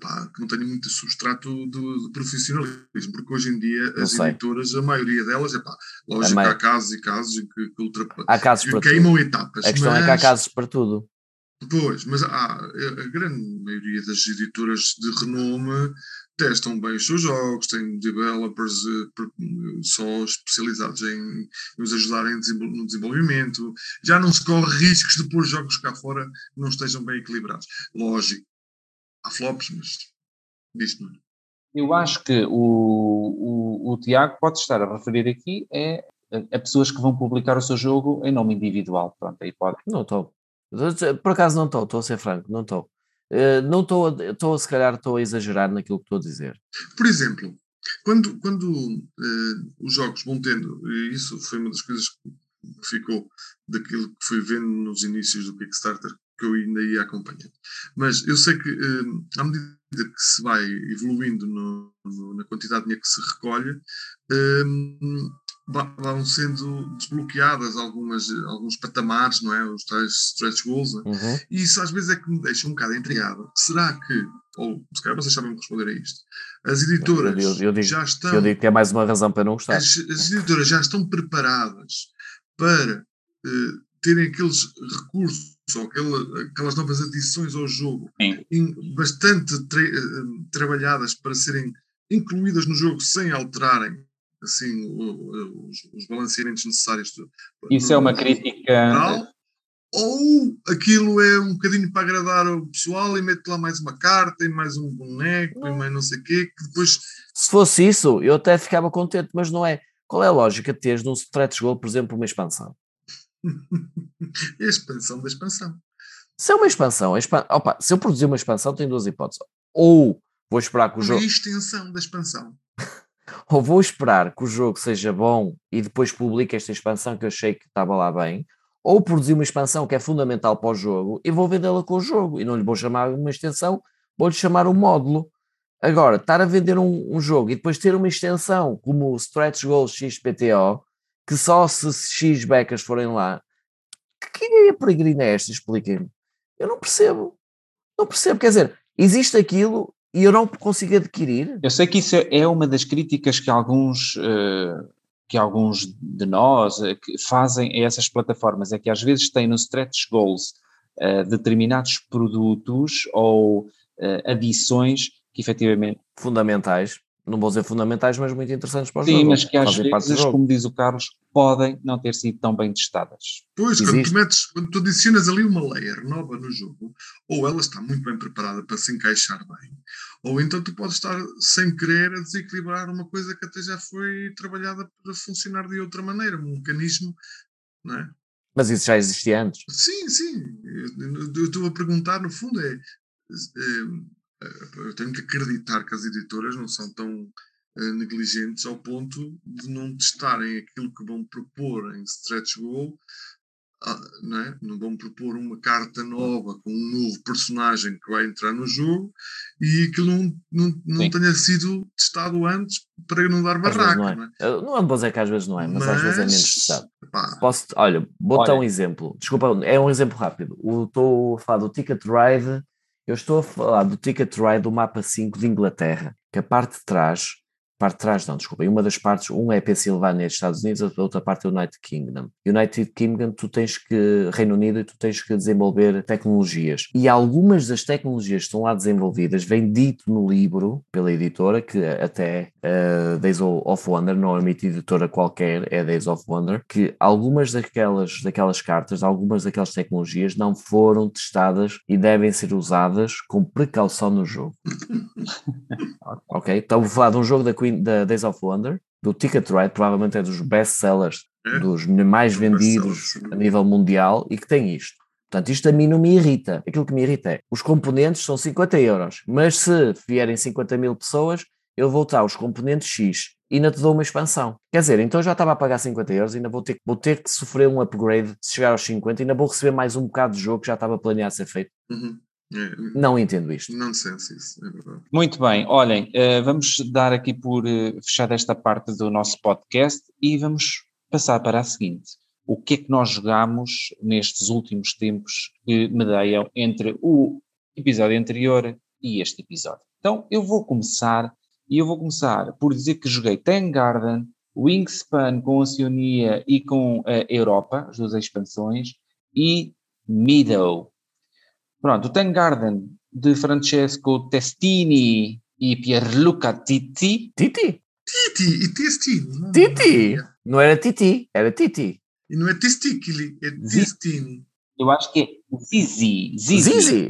Pá, que não tenha muito substrato de, de, profissionalismo, porque hoje em dia as editoras, a maioria delas, é pá, lógico que há casos e casos em que, que ultrapassam. Há casos para queimam tudo. etapas. A questão mas, é que há casos para tudo. Pois, mas há, a grande maioria das editoras de renome testam bem os seus jogos, têm developers uh, só especializados em nos ajudarem no desenvolvimento. Já não se corre riscos de pôr jogos cá fora que não estejam bem equilibrados. Lógico, há flops, mas diz-me. Eu acho que o, o, o Tiago pode estar a referir aqui é a, a pessoas que vão publicar o seu jogo em nome individual. Pronto, aí pode. Não estou. Por acaso não estou, estou a ser franco, não estou. Eh, não estou, estou se calhar estou a exagerar naquilo que estou a dizer. Por exemplo, quando, quando uh, os jogos vão tendo, e isso foi uma das coisas que ficou daquilo que fui vendo nos inícios do Kickstarter, que eu ainda ia acompanhando. Mas eu sei que uh, à medida que se vai evoluindo no, no, na quantidade de dinheiro que se recolhe, vão sendo desbloqueadas algumas, alguns patamares, não é? Os tais stretch goals, é? uhum. e isso às vezes é que me deixa um bocado intrigado. Será que, ou se calhar vocês sabem responder a isto, as editoras eu, eu, digo, já estão. Eu digo que é mais uma razão para não gostar. As, as editoras já estão preparadas para uh, terem aqueles recursos ou aquela, aquelas novas adições ao jogo em, bastante tra uh, trabalhadas para serem incluídas no jogo sem alterarem assim, os, os balanceamentos necessários. Isso no, é uma crítica. ou aquilo é um bocadinho para agradar o pessoal e mete lá mais uma carta e mais um boneco e mais não sei o quê, que depois. Se fosse isso, eu até ficava contente, mas não é. Qual é a lógica de teres num stretch goal, por exemplo, uma expansão? a expansão da expansão. Se é uma expansão, expan... Opa, se eu produzir uma expansão, tem duas hipóteses. Ou vou esperar que o jogo. Uma extensão da expansão ou vou esperar que o jogo seja bom e depois publique esta expansão que eu achei que estava lá bem, ou produzir uma expansão que é fundamental para o jogo e vou vendê-la com o jogo e não lhe vou chamar uma extensão, vou-lhe chamar um módulo. Agora, estar a vender um, um, jogo e depois ter uma extensão como o Stretch Goals XPTO, que só se X becas forem lá, que ideia peregrina é esta? Expliquem-me. Eu não percebo. Não percebo. Quer dizer, existe aquilo e eu não consigo adquirir. Eu sei que isso é uma das críticas que alguns, uh, que alguns de nós uh, fazem a essas plataformas, é que às vezes têm no stretch goals uh, determinados produtos ou adições que efetivamente... Fundamentais não vou dizer fundamentais, mas muito interessantes para o Sim, jogo. Sim, mas que às vezes, como diz o Carlos, podem não ter sido tão bem testadas. Pois, quando tu, metes, quando tu adicionas ali uma layer nova no jogo, ou ela está muito bem preparada para se encaixar bem, ou então tu podes estar sem querer a desequilibrar uma coisa que até já foi trabalhada para funcionar de outra maneira, um mecanismo, não é? Mas isso já existia antes. Sim, sim. Eu estou a perguntar, no fundo, é, é eu tenho que acreditar que as editoras não são tão eh, negligentes ao ponto de não testarem aquilo que vão propor em Stretch Goal ah, não, é? não vão propor uma carta nova com um novo personagem que vai entrar no jogo e aquilo não, não, não tenha sido testado antes para não dar barraca. Não, é. não, é? não vou dizer que às vezes não é, mas, mas às vezes é menos testado. Posso, olha, vou dar um exemplo. Desculpa, é um exemplo rápido. Estou a falar do Ticket Ride. Eu estou a falar do Ticket Ride do mapa 5 de Inglaterra, que a parte de trás parte de trás, não, desculpa, uma das partes, um é Pensilvânia, Estados Unidos, a outra parte é o United Kingdom. United Kingdom, tu tens que, Reino Unido, e tu tens que desenvolver tecnologias. E algumas das tecnologias que estão lá desenvolvidas, vem dito no livro, pela editora, que até uh, Days of Wonder, não é uma editora qualquer, é Days of Wonder, que algumas daquelas, daquelas cartas, algumas daquelas tecnologias não foram testadas e devem ser usadas com precaução no jogo. ok? Então vou falar de um jogo da Queen da Days of Wonder, do Ticket Ride, provavelmente é dos best-sellers, é? dos mais vendidos a nível mundial e que tem isto. Portanto, isto a mim não me irrita. Aquilo que me irrita é, os componentes são 50 euros, mas se vierem 50 mil pessoas, eu vou dar os componentes X e ainda te dou uma expansão. Quer dizer, então já estava a pagar 50 euros, ainda vou ter, vou ter que sofrer um upgrade se chegar aos 50, ainda vou receber mais um bocado de jogo que já estava planeado a ser feito. Uhum. É, não entendo isto. Não senso isso, é verdade. Muito bem, olhem, uh, vamos dar aqui por uh, fechada esta parte do nosso podcast e vamos passar para a seguinte. O que é que nós jogamos nestes últimos tempos que medeiam entre o episódio anterior e este episódio? Então, eu vou começar e eu vou começar por dizer que joguei Ten Garden, Wingspan com Oceania e com a uh, Europa, as duas expansões, e Meadow, Pronto, o Ten Garden de Francesco Testini e Pierluca Titi. Titi? Titi e Testini. Titi! Não era Titi, era Titi. E não é Testicoli, é Testini. Eu acho que é Zizi. Zizi. Zizi.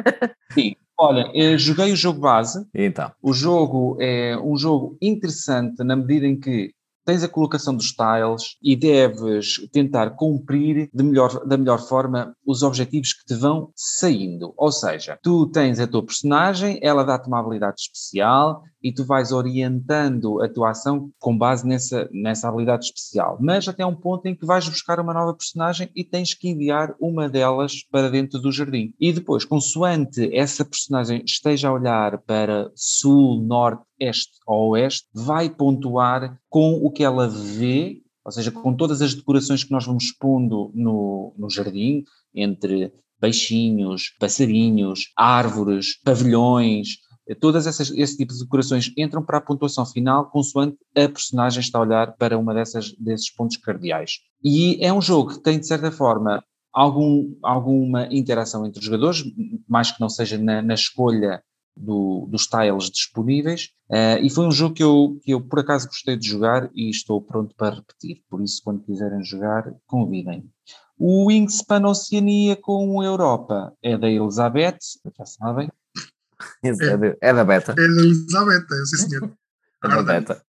Sim. Olha, joguei o jogo base. Então. O jogo é um jogo interessante na medida em que tens a colocação dos tiles e deves tentar cumprir melhor, da melhor forma os objetivos que te vão saindo. Ou seja, tu tens a tua personagem, ela dá-te uma habilidade especial e tu vais orientando a tua ação com base nessa, nessa habilidade especial. Mas até um ponto em que vais buscar uma nova personagem e tens que enviar uma delas para dentro do jardim. E depois, consoante essa personagem esteja a olhar para sul, norte, este ou oeste, vai pontuar com o que ela vê, ou seja, com todas as decorações que nós vamos pondo no, no jardim, entre peixinhos, passarinhos, árvores, pavilhões, todas essas, esse tipo de decorações entram para a pontuação final consoante a personagem está a olhar para uma dessas, desses pontos cardeais. E é um jogo que tem, de certa forma, algum, alguma interação entre os jogadores, mais que não seja na, na escolha do, dos tiles disponíveis, uh, e foi um jogo que eu, que eu por acaso gostei de jogar e estou pronto para repetir, por isso quando quiserem jogar, convidem. O Wingspan Oceania com a Europa é da Elizabeth, já sabem, é, é, é da Beta. É da Elizabeth, é, sim senhor. É da Beta.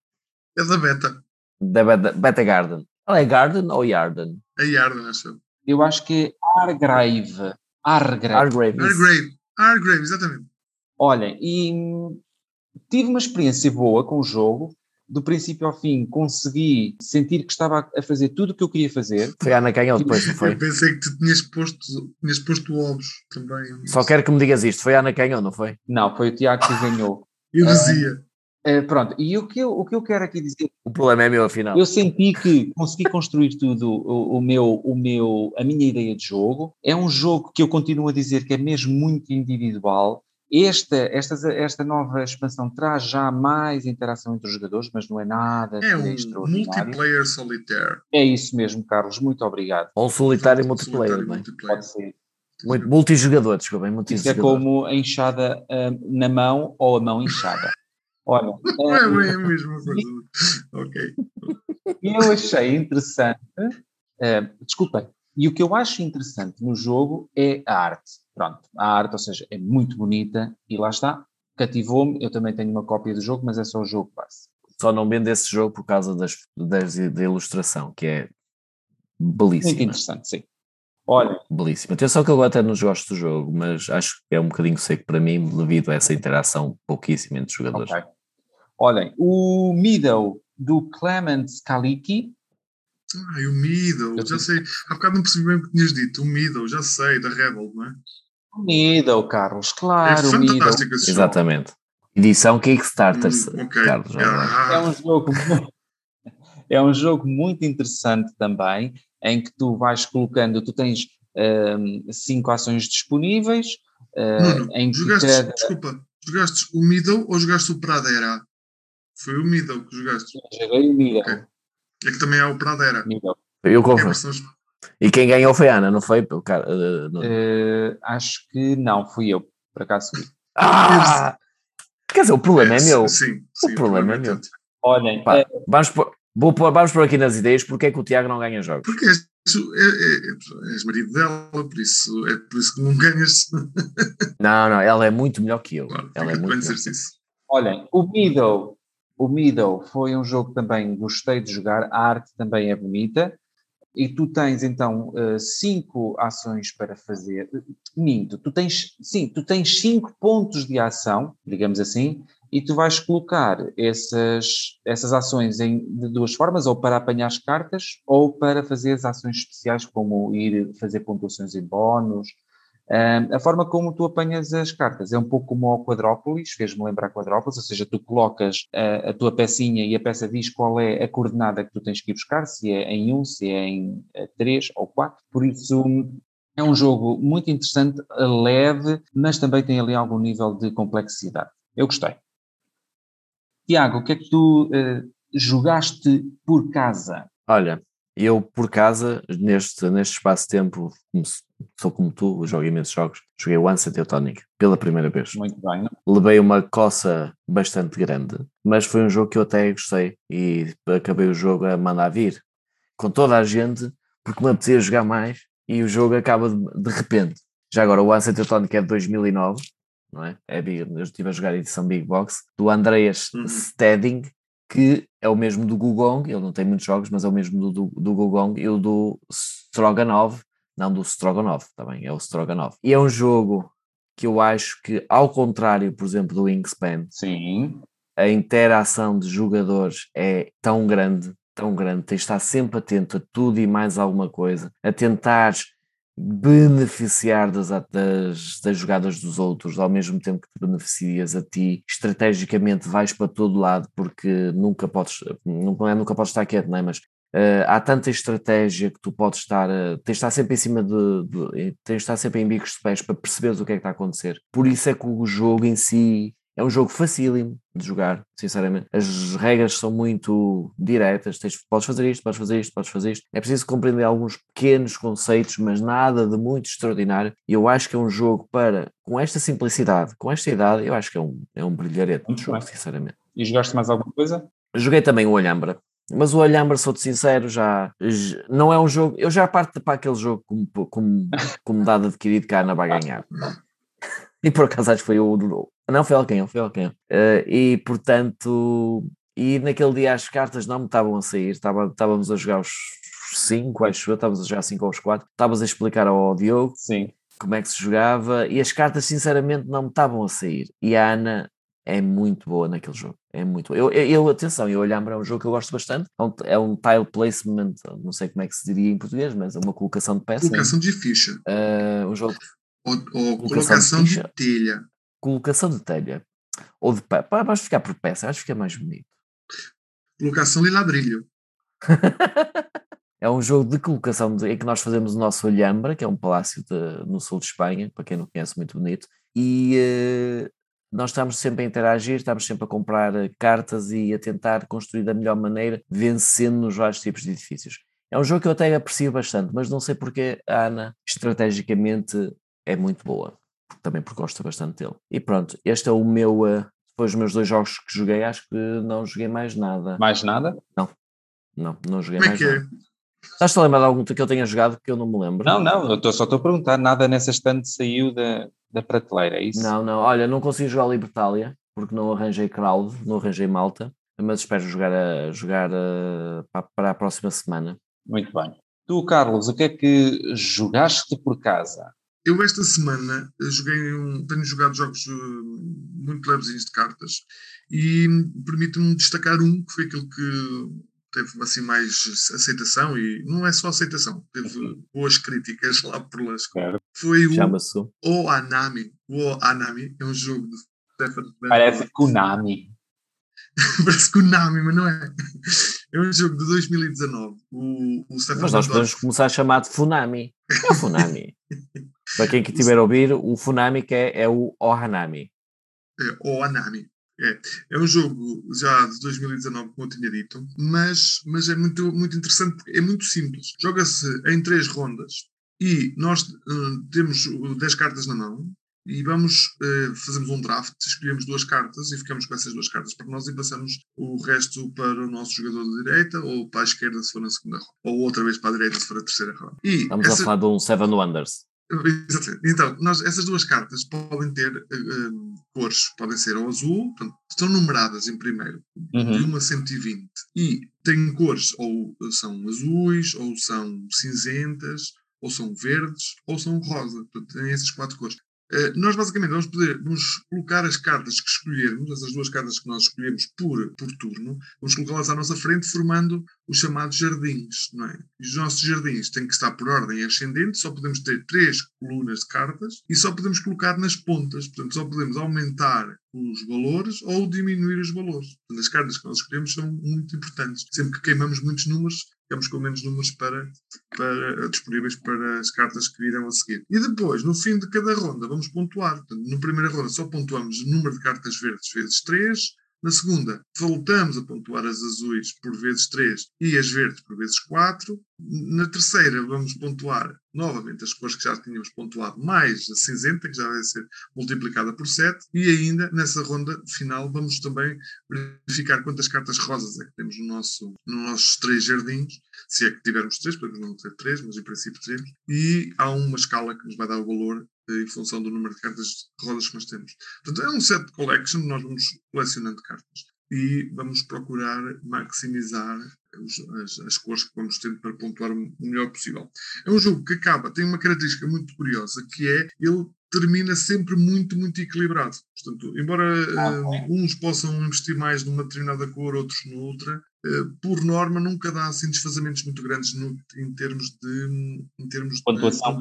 É da Beta. Da Beta, Beta Garden. Ela é Garden ou Yarden? É Yarden, acho. Eu acho que é Argrave. Argrave. Argrave. Argrave, Argrave exatamente. Olha, e tive uma experiência boa com o jogo do princípio ao fim, consegui sentir que estava a fazer tudo o que eu queria fazer. Foi a Ana Canhão depois, não foi? Eu pensei que tu tinhas posto, tinhas posto ovos também. Só quero que me digas isto, foi a Ana Canhão, não foi? Não, foi o Tiago que ganhou. Eu dizia. Uh, pronto, e o que, eu, o que eu quero aqui dizer. O problema é meu, afinal. Eu senti que consegui construir tudo, o, o, meu, o meu, a minha ideia de jogo. É um jogo que eu continuo a dizer que é mesmo muito individual esta, esta, esta nova expansão traz já mais interação entre os jogadores, mas não é nada é um multiplayer solitário. É isso mesmo, Carlos, muito obrigado. Ou solitário e multiplayer, solitário, multiplayer. Pode ser. Muito, multijogador, desculpa, Isso é como a enxada uh, na mão ou a mão inchada. Olha, é bem a mesma coisa. ok. Eu achei interessante, uh, desculpem, e o que eu acho interessante no jogo é a arte. Pronto, a arte, ou seja, é muito bonita e lá está, cativou-me. Eu também tenho uma cópia do jogo, mas é só o jogo base. Só não vendo esse jogo por causa das, das, da ilustração, que é belíssima. Muito interessante, sim. Olha. Belíssimo. Atenção que eu até não gosto do jogo, mas acho que é um bocadinho seco para mim devido a essa interação pouquíssima entre os jogadores. Okay. Olhem, o Middle do Clement Skaliki. Ah, o Middle, já sei. Há bocado não percebi bem o que tinhas dito. O Middle, já sei, da Rebel, não é? O Middle, Carlos, claro. é o Middle. fantástico esse jogo. Exatamente. Edição Kickstarter, Hum, ok. Carlos. Ah, É um jogo é um jogo muito interessante também, em que tu vais colocando, tu tens hum, cinco ações disponíveis, uh, Nuno, em que jogaste, cada... desculpa, jogaste o Middle ou jogaste o Pradera? Foi o Middle que jogaste. Joguei o Middle. Ok. É que também há o Pradera. Middle. Eu É confirmo. versão E quem ganhou foi a Ana, não foi? O cara, uh, não- Uh, acho que não, fui eu, por acaso fui. Ah! Quer dizer, o problema é meu. Sim, sim. problema é meu. tanto. Olhem, Pá, eh, vamos, por, vou pôr- vamos por aqui nas ideias porque é que o Tiago não ganha jogos. Porque és, é, é, és marido dela, por isso, é por isso que não ganhas. Não, não, ela é muito melhor que eu. Claro, ela é muito melhor. isso. olhem, o Middle, o Middle foi um jogo que também gostei de jogar, a arte também é bonita, e tu tens então eh, cinco ações para fazer. Minto, tu tens, sim, tu tens cinco pontos de ação, digamos assim, e tu vais colocar essas, essas ações em, de duas formas, ou para apanhar as cartas, ou para fazer as ações especiais, como ir fazer pontuações em bónus. A forma como tu apanhas as cartas é um pouco como ao Quadrópolis, fez-me lembrar Quadrópolis, ou seja, tu colocas a, a tua pecinha e a peça diz qual é a coordenada que tu tens que ir buscar, se é em 1, se é em 3 ou 4. Por isso, é um jogo muito interessante, leve, mas também tem ali algum nível de complexidade. Eu gostei. Tiago, o que é que tu eh, jogaste por casa? Olha, eu por casa, neste, neste espaço de tempo, sou como tu, jogo imensos jogos, joguei o Answer Teutonic pela primeira vez. Muito bem. Levei uma coça bastante grande, mas foi um jogo que eu até gostei e acabei o jogo a mandar vir com toda a gente porque me apetecia jogar mais e o jogo acaba de, de repente. Já agora, o Answer Teutonic é de 2009, não é? é big, eu estive a jogar a edição Big Box, do Andreas Uhum. Stedding, que é o mesmo do Gugong, ele não tem muitos jogos, mas é o mesmo do, do, do Gugong e o do Stroganov, não do Stroganov também, é o Stroganov. E é um jogo que eu acho que, ao contrário, por exemplo, do Wingspan, Sim. a interação de jogadores é tão grande, tão grande, tens de estar sempre atento a tudo e mais alguma coisa, a tentares beneficiar das, das, das jogadas dos outros, ao mesmo tempo que te beneficias a ti, estrategicamente vais para todo lado, porque nunca podes, não é nunca podes estar quieto, não é? Mas eh, há tanta estratégia que tu podes estar, eh, tens de estar sempre em cima de, de- tens de estar sempre em bicos de pés para perceberes o que é que está a acontecer. Por isso é que o jogo em si é um jogo facílimo de jogar, sinceramente. As regras são muito diretas, tens, podes fazer isto, podes fazer isto, podes fazer isto. É preciso compreender alguns pequenos conceitos, mas nada de muito extraordinário. E eu acho que é um jogo para, com esta simplicidade, com esta idade, eu acho que é um, é um brilharete de Muito jogo, bem. sinceramente. E jogaste mais alguma coisa? Joguei também o Olhambra, mas o Olhambra, sou-te sincero, já não é um jogo. Eu já parto para aquele jogo como, como, como dado adquirido que a Ana vai ganhar. E por acaso acho que foi o. Não, foi Alcanhão, foi Alcanhão. Eh, e portanto. E naquele dia as cartas não me estavam a sair, estava, estávamos a jogar os 5, acho eu, estávamos a jogar 5 ou os 4. Estavas a explicar ao Diogo Sim. como é que se jogava e as cartas sinceramente não me estavam a sair. E a Ana é muito boa naquele jogo. É muito boa. Eu, eu, atenção, eu Olhambra é um jogo que eu gosto bastante. É um, é um tile placement, não sei como é que se diria em português, mas é uma colocação de peça. Colocação de ficha. Eh, um jogo Ou, ou Colocação colocação de de telha. colocação de telha ou de peça. Vamos ficar por peça, acho que é mais bonito. Colocação de ladrilho. É um jogo de colocação de, em que nós fazemos o nosso Olhambra, que é um palácio de- no sul de Espanha, para quem não conhece, muito bonito. E eh, nós estamos sempre a interagir, estamos sempre a comprar eh, cartas e a tentar construir da melhor maneira, vencendo nos vários tipos de edifícios. É um jogo que eu até aprecio bastante, mas não sei porque a Ana, estrategicamente, é muito boa. Também porque gosto bastante dele. E pronto, este é o meu. eh, depois dos meus dois jogos que joguei, acho que não joguei mais nada. Mais nada? Não, não joguei Como é mais que nada. Estás-te a lembrar de algum que eu tenha jogado que eu não me lembro? Não, não, eu tô, só estou a perguntar, nada nessa estante saiu da, da prateleira, é isso? Não, não. Olha, não consigo jogar Libertalia porque não arranjei crowd, não arranjei malta, mas espero jogar, a, jogar a- pa- para a próxima semana. Muito bem. Tu, Carlos, o que é que jogaste por casa? eu esta semana joguei um, tenho jogado jogos uh, muito levezinhos de cartas e permite-me destacar um que foi aquele que teve assim mais aceitação e não é só aceitação, teve boas críticas lá por lá. Claro. Foi o. O Anami. O Anami é um jogo de Stefan Parece Konami. Parece Konami, mas não é. É um jogo de 2019. O, o Stefan Mas nós podemos começar a chamar de Funami. É o Funami. Para quem que estiver a ouvir, o Funami que é, é o Ohanami. É, o Anami. É, é um jogo já de 2019, como eu tinha dito, mas, mas é muito, muito interessante porque é muito simples. Joga-se em três rondas e nós uh, temos 10 cartas na mão e vamos, uh, fazemos um draft, escolhemos duas cartas e ficamos com essas duas cartas para nós e passamos o resto para o nosso jogador de direita ou para a esquerda se for na segunda ronda, ou outra vez para a direita se for a terceira ronda. E Estamos essa- a falar de um Seven Wonders. Então, nós, essas duas cartas podem ter eh, um, cores, podem ser ao azul, portanto, estão numeradas em primeiro, de Uhum. 1 a 120, e têm cores ou são azuis, ou são cinzentas, ou são verdes, ou são rosa. Portanto, têm essas quatro cores. Eh, nós basicamente vamos poder vamos colocar as cartas que escolhermos, essas duas cartas que nós escolhemos por, por turno, vamos colocá-las à nossa frente, formando os chamados jardins, não é? E os nossos jardins têm que estar por ordem ascendente, só podemos ter três colunas de cartas e só podemos colocar nas pontas, portanto, só podemos aumentar os valores ou diminuir os valores. Portanto, as cartas que nós escolhemos são muito importantes. Sempre que queimamos muitos números, ficamos com menos números para, para, disponíveis para as cartas que virão a seguir. E depois, no fim de cada ronda, vamos pontuar. Portanto, na primeira ronda só pontuamos o número de cartas verdes vezes 3. Na segunda, voltamos a pontuar as azuis por vezes 3 e as verdes por vezes 4. Na terceira, vamos pontuar novamente as cores que já tínhamos pontuado, mais a cinzenta, que já vai ser multiplicada por 7. E ainda, nessa ronda final, vamos também verificar quantas cartas rosas é que temos no nosso, nos nossos três jardins. Se é que tivermos três, podemos não ter três, mas em princípio teremos. E há uma escala que nos vai dar o valor em função do número de cartas rosas que nós temos. Portanto, é um set collection, nós vamos colecionando cartas e vamos procurar maximizar os- as, as cores que vamos tendo para pontuar o melhor possível. É um jogo que acaba, tem uma característica muito curiosa, que é ele termina sempre muito, muito equilibrado. Portanto, embora eh, uns possam investir mais numa determinada cor, outros noutra, eh, por norma nunca dá assim desfazamentos muito grandes no- em termos de em termos de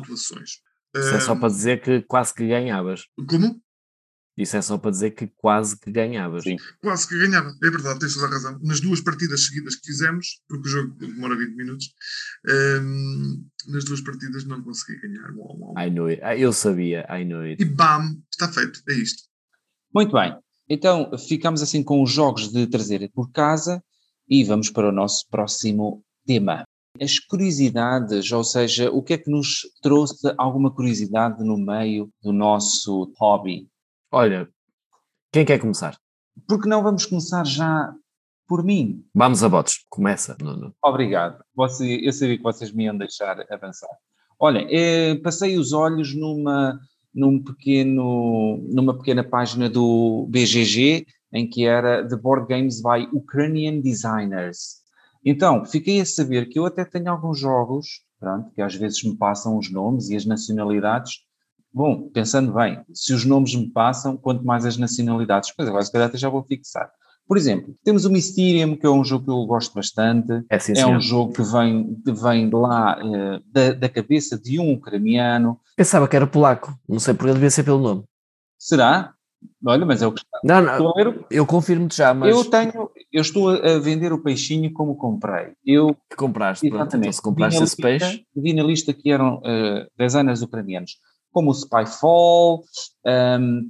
pontuações. Isso é só para dizer que quase que ganhavas. Como? Isso é só para dizer que quase que ganhavas. Sim. Quase que ganhava, é verdade, tens toda a razão. Nas duas partidas seguidas que fizemos, porque o jogo demora 20 minutos, ehm, nas duas partidas não consegui ganhar. Uau, uau. I knew it. Ah, Eu sabia, I knew it. E bam, está feito, é isto. Muito bem. Então, ficamos assim com os jogos de trazer por casa e vamos para o nosso próximo tema. As curiosidades, ou seja, o que é que nos trouxe alguma curiosidade no meio do nosso hobby? Olha, quem quer começar? Porque não vamos começar já por mim? Vamos a botes. Começa, Nuno. Obrigado. Você, eu sabia que vocês me iam deixar avançar. Olhem, eh, passei os olhos numa, num pequeno, numa pequena página do BGG em que era The Board Games by Ukrainian Designers. Então, fiquei a saber que eu até tenho alguns jogos, pronto, que às vezes me passam os nomes e as nacionalidades. Bom, pensando bem, se os nomes me passam, quanto mais as nacionalidades, pois agora se calhar até já vou fixar. Por exemplo, temos o Mysterium, que é um jogo que eu gosto bastante. É sim, É um jogo que vem, vem lá, eh, da, da cabeça de um ucraniano. Pensava que era polaco. Não sei porque devia ser pelo nome. Será? Olha, mas é está. Não, não. ver Eu confirmo-te já, mas Eu tenho, eu estou a vender o peixinho como comprei. Eu, que compraste. Pronto, então exatamente, se compraste esse lista- peixe, Vi na lista que eram eh, designers ucranianos, como o Spyfall, ehm,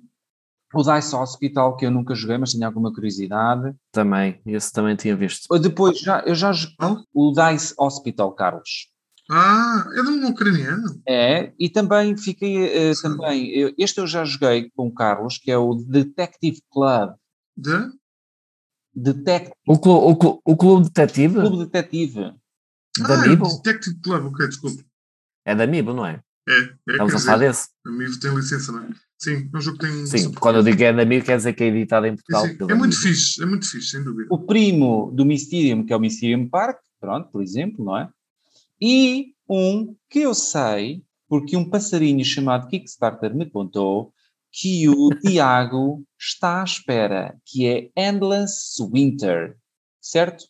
o Dice Hospital, que eu nunca joguei, mas tinha alguma curiosidade. também. Esse também tinha visto. Depois, já, eu já joguei o Dice Hospital, Carlos. Ah, é de um ucraniano. É, e também fiquei, Sim. também, eu- este eu já joguei com o Carlos, que é o Detective Club. De? Detective O, clu, o, clu, o Clube Detetive Clube Detetive. da ah, Amiibo? Detective Club, ok, desculpe. é da Amiibo, não é? É, é Estamos a falar desse. Amiibo tem licença, não é? Sim, é um jogo que tem. Sim, quando eu digo que é da Amiibo, quer dizer que é editado em Sim, Portugal. sim. pela É muito fixe, é muito fixe, sem dúvida. O primo do Mysterium, que é o Mysterium Park, pronto, por exemplo, não é? E um que eu sei porque um passarinho chamado Kickstarter me contou que o Tiago está à espera, que é Endless Winter, certo?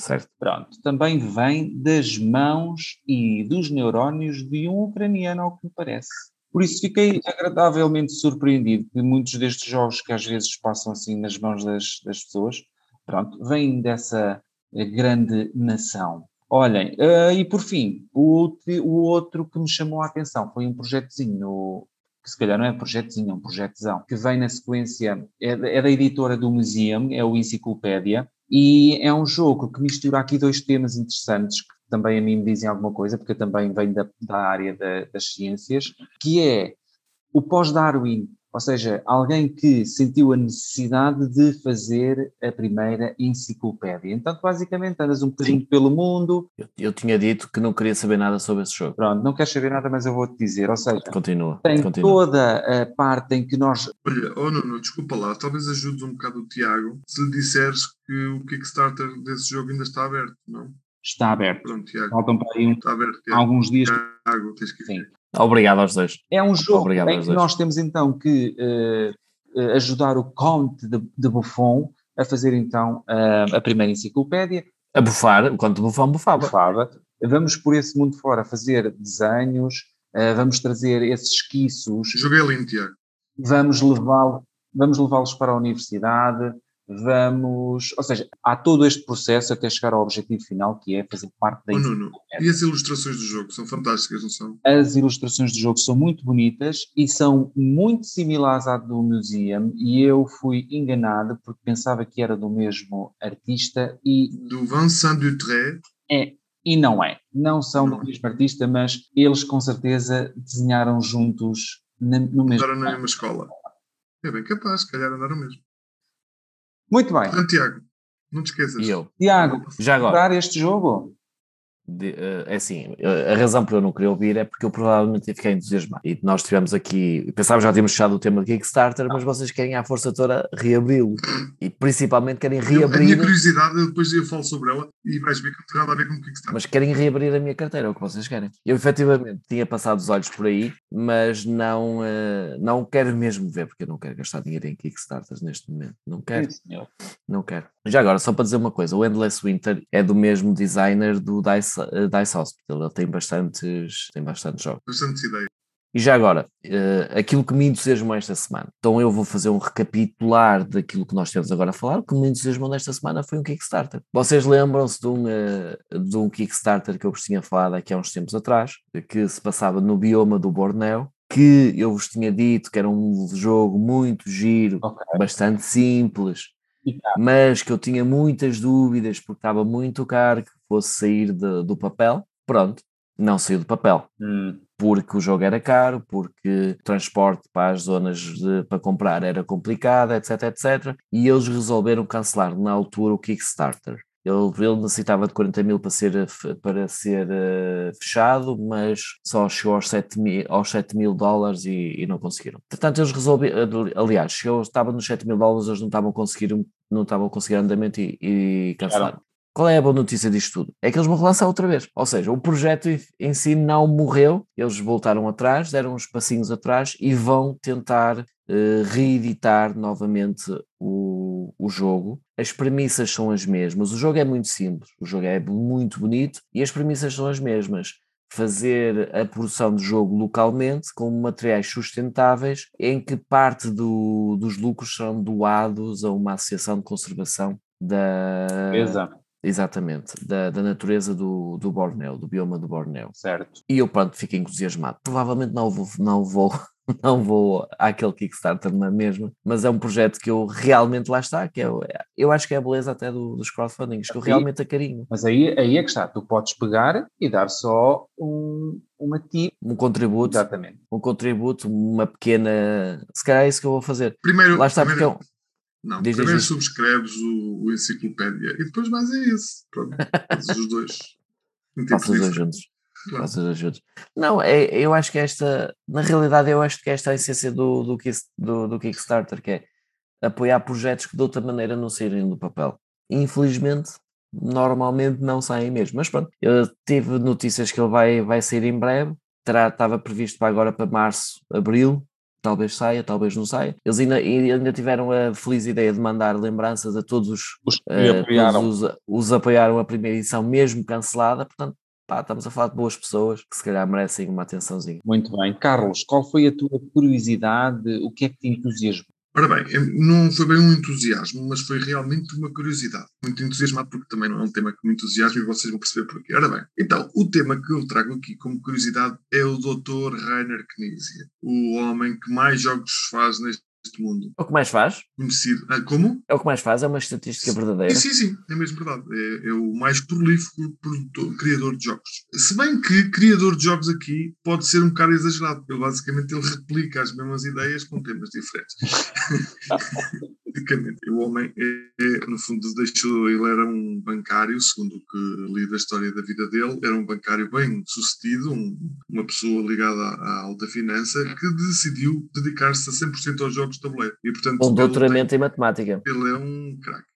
Certo. Pronto, também vem das mãos e dos neurónios de um ucraniano, ao que me parece. Por isso fiquei agradavelmente surpreendido que muitos destes jogos que às vezes passam assim nas mãos das, das pessoas, pronto, vêm dessa grande nação. Olhem, uh, e por fim, o, o outro que me chamou a atenção foi um projetozinho que se calhar não é projetozinho, é um projetozão, que vem na sequência, é, é da editora do Museum, é o Enciclopédia, e é um jogo que mistura aqui dois temas interessantes que também a mim me dizem alguma coisa, porque eu também venho da, da área da, das ciências, que é o pós-Darwin, ou seja, alguém que sentiu a necessidade de fazer a primeira enciclopédia. Então, basicamente, andas um bocadinho Sim. pelo mundo. Eu, eu, tinha dito que não queria saber nada sobre esse jogo. Pronto, não queres saber nada, mas eu vou-te dizer. Ou seja, continua, tem continua. toda a parte em que nós. Olha, oh não, não, desculpa lá, talvez ajudes um bocado o Tiago se lhe disseres que o Kickstarter desse jogo ainda está aberto, não? Está aberto. Pronto, Tiago. Faltam para aí um, está aberto, Tiago. alguns dias. Tiago, tens que Sim. Obrigado aos dois. É um jogo Obrigado em que nós temos então que uh, ajudar o Conte de, de, Buffon a fazer então uh, a primeira enciclopédia. A bufar, o Conte de Buffon bufava. bufava. Vamos por esse mundo fora fazer desenhos, uh, vamos trazer esses esquiços. Joguei lindo, Tiago. Vamos levá-los vamos levá-los para a universidade, vamos. Ou seja, há todo este processo até chegar ao objetivo final, que é fazer parte da oh, não. E as ilustrações do jogo são fantásticas, não são? As ilustrações do jogo são muito bonitas e são muito similares à do Museum, e eu fui enganado porque pensava que era do mesmo artista e. Do Vincent Dutré. É, e não é. Não são não. do mesmo artista, mas eles com certeza desenharam juntos no mesmo. Andaram na mesma escola. É bem capaz, se calhar andaram mesmo. Muito bem. Então, Tiago, não te esqueças. E eu? Tiago, já agora. este jogo? De, uh, é assim, a razão por eu não querer ouvir é porque eu provavelmente ficar entusiasmado. E nós tivemos aqui, pensávamos já tínhamos fechado o tema do Kickstarter, mas vocês querem à força toda reabri-lo. E principalmente querem reabrir. a minha curiosidade, depois eu falo sobre ela e vais ver que não tem nada a ver com o Kickstarter. Mas querem reabrir a minha carteira, é o que vocês querem. Eu efetivamente tinha passado os olhos por aí, mas não, uh, não quero mesmo ver, porque eu não quero gastar dinheiro em Kickstarters neste momento. Não quero. Sim, não quero. Já agora, só para dizer uma coisa, o Endless Winter é do mesmo designer do Dice, uh, Dice Hospital, ele tem bastantes, tem bastantes jogos. Bastantes ideias. E já agora, uh, aquilo que me entusiasmou esta semana. Então eu vou fazer um recapitular daquilo que nós temos agora a falar. O que me entusiasmou nesta semana foi um Kickstarter. Vocês lembram-se de, um, uh, de um Kickstarter que eu vos tinha falado aqui há uns tempos atrás, que se passava no bioma do Borneo, que eu vos tinha dito que era um jogo muito giro, okay. bastante simples, mas que eu tinha muitas dúvidas porque estava muito caro que fosse sair de, do papel. Pronto, não saiu do papel. Hum. Porque o jogo era caro, porque o transporte para as zonas de, para comprar era complicado, etc, etc. E eles resolveram cancelar na altura o Kickstarter. Ele, ele necessitava de 40 mil para ser, para ser uh, fechado, mas só chegou aos 7 mil, aos 7 mil dólares e, e não conseguiram. Portanto, eles resolveram, aliás, chegou, estava nos 7 mil dólares, eles não estavam a conseguir, não estavam a conseguir andamento e, e cancelaram. Qual é a boa notícia disto tudo? É que eles vão relançar outra vez. Ou seja, o projeto em si não morreu, eles voltaram atrás, deram uns passinhos atrás e vão tentar uh, reeditar novamente o, o jogo. As premissas são as mesmas. O jogo é muito simples, o jogo é muito bonito e as premissas são as mesmas fazer a produção do jogo localmente com materiais sustentáveis em que parte do, dos lucros são doados a uma associação de conservação da, Exato. Exatamente, da, da natureza do, do Borneo, do bioma do Borneo. Certo. E eu, pronto, fiquei entusiasmado. Provavelmente não vou, não vou, não vou àquele Kickstarter na mesma, mas é um projeto que eu realmente lá está, que é, eu acho que é a beleza até do, dos crowdfundings, que eu realmente a carinho. Mas aí, aí é que está, tu podes pegar e dar só um, uma tip. Um contributo. Exatamente. Um contributo, uma pequena. Se calhar é isso que eu vou fazer. Primeiro, lá está, primeiro, porque é não, diz, primeiro diz, subscreves o, o, Enciclopédia e depois mais é esse. Pronto, fazes os dois. Os dois juntos. Claro. Faças os juntos. Não, é, eu acho que esta, na realidade, eu acho que esta é a essência do, do, do, do Kickstarter, que é apoiar projetos que de outra maneira não saírem do papel. Infelizmente, normalmente não saem mesmo. Mas pronto, eu tive notícias que ele vai, vai sair em breve terá, estava previsto para agora para março, abril, talvez saia, talvez não saia. Eles ainda, ainda tiveram a feliz ideia de mandar lembranças a todos os, Os que uh, apoiaram. todos os, os apoiaram a primeira edição, mesmo cancelada, portanto, pá, estamos a falar de boas pessoas que se calhar merecem uma atençãozinha. Muito bem. Carlos, qual foi a tua curiosidade? O que é que te entusiasmou? Ora bem, não foi bem um entusiasmo, mas foi realmente uma curiosidade. Muito entusiasmado, porque também não é um tema que me entusiasma e vocês vão perceber porquê. Ora bem, então, o tema que eu trago aqui como curiosidade é o Dr. Rainer Knizia, o homem que mais jogos faz neste mundo. É o que mais faz? Conhecido. Ah, como? É o que mais faz, é uma estatística verdadeira. Sim, sim, sim, é mesmo verdade. É, é o mais prolífico produtor, criador de jogos. Se bem que criador de jogos aqui pode ser um bocado exagerado, porque basicamente ele replica as mesmas ideias com temas diferentes. Basicamente, o homem, é, é, no fundo, deixou. Ele era um bancário, segundo o que li da história da vida dele, era um bancário bem sucedido, um- uma pessoa ligada à, à alta finança, que decidiu dedicar-se a 100% aos jogos de tabuleiro. E, portanto, Um doutoramento em matemática. tem- Ele é um craque.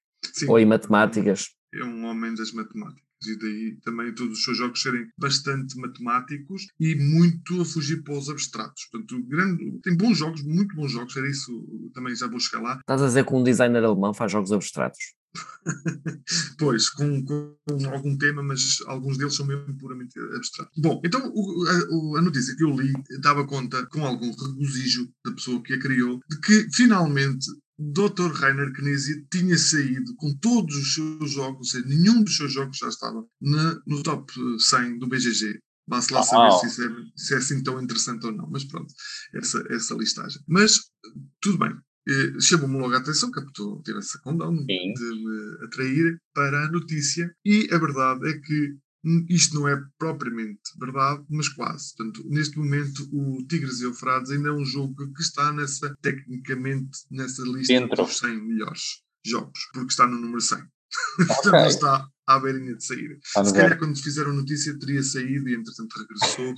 Ou em matemáticas. é um homem das matemáticas. E daí também todos os seus jogos serem bastante matemáticos e muito a fugir para os abstratos. Portanto, grande, tem bons jogos, muito bons jogos, era isso, também já vou chegar lá. Estás a dizer que um designer alemão faz jogos abstratos. Pois, com, com algum tema, mas alguns deles são mesmo puramente abstratos. Bom, então o- a, a notícia que eu li dava conta, com algum regozijo da pessoa que a criou, de que finalmente Dr. Rainer Knizia tinha saído com todos os seus jogos, ou seja, nenhum dos seus jogos já estava na- no top 100 do BGG. Vá-se lá saber Uau. se isso, é, se é assim tão interessante ou não, mas pronto, essa, essa listagem. Mas, tudo bem, eh, chamou-me logo a atenção, captou, teve essa condão de me atrair para a notícia, e a verdade é que isto não é propriamente verdade, mas quase. Portanto, neste momento, o Tigres e Eufrates ainda é um jogo que está nessa, tecnicamente, nessa lista Dentro. dos 100 melhores jogos, porque está no número 100. Portanto, Ok. ele está à beirinha de sair. No Se calhar, quando fizeram notícia, teria saído e, entretanto, regressou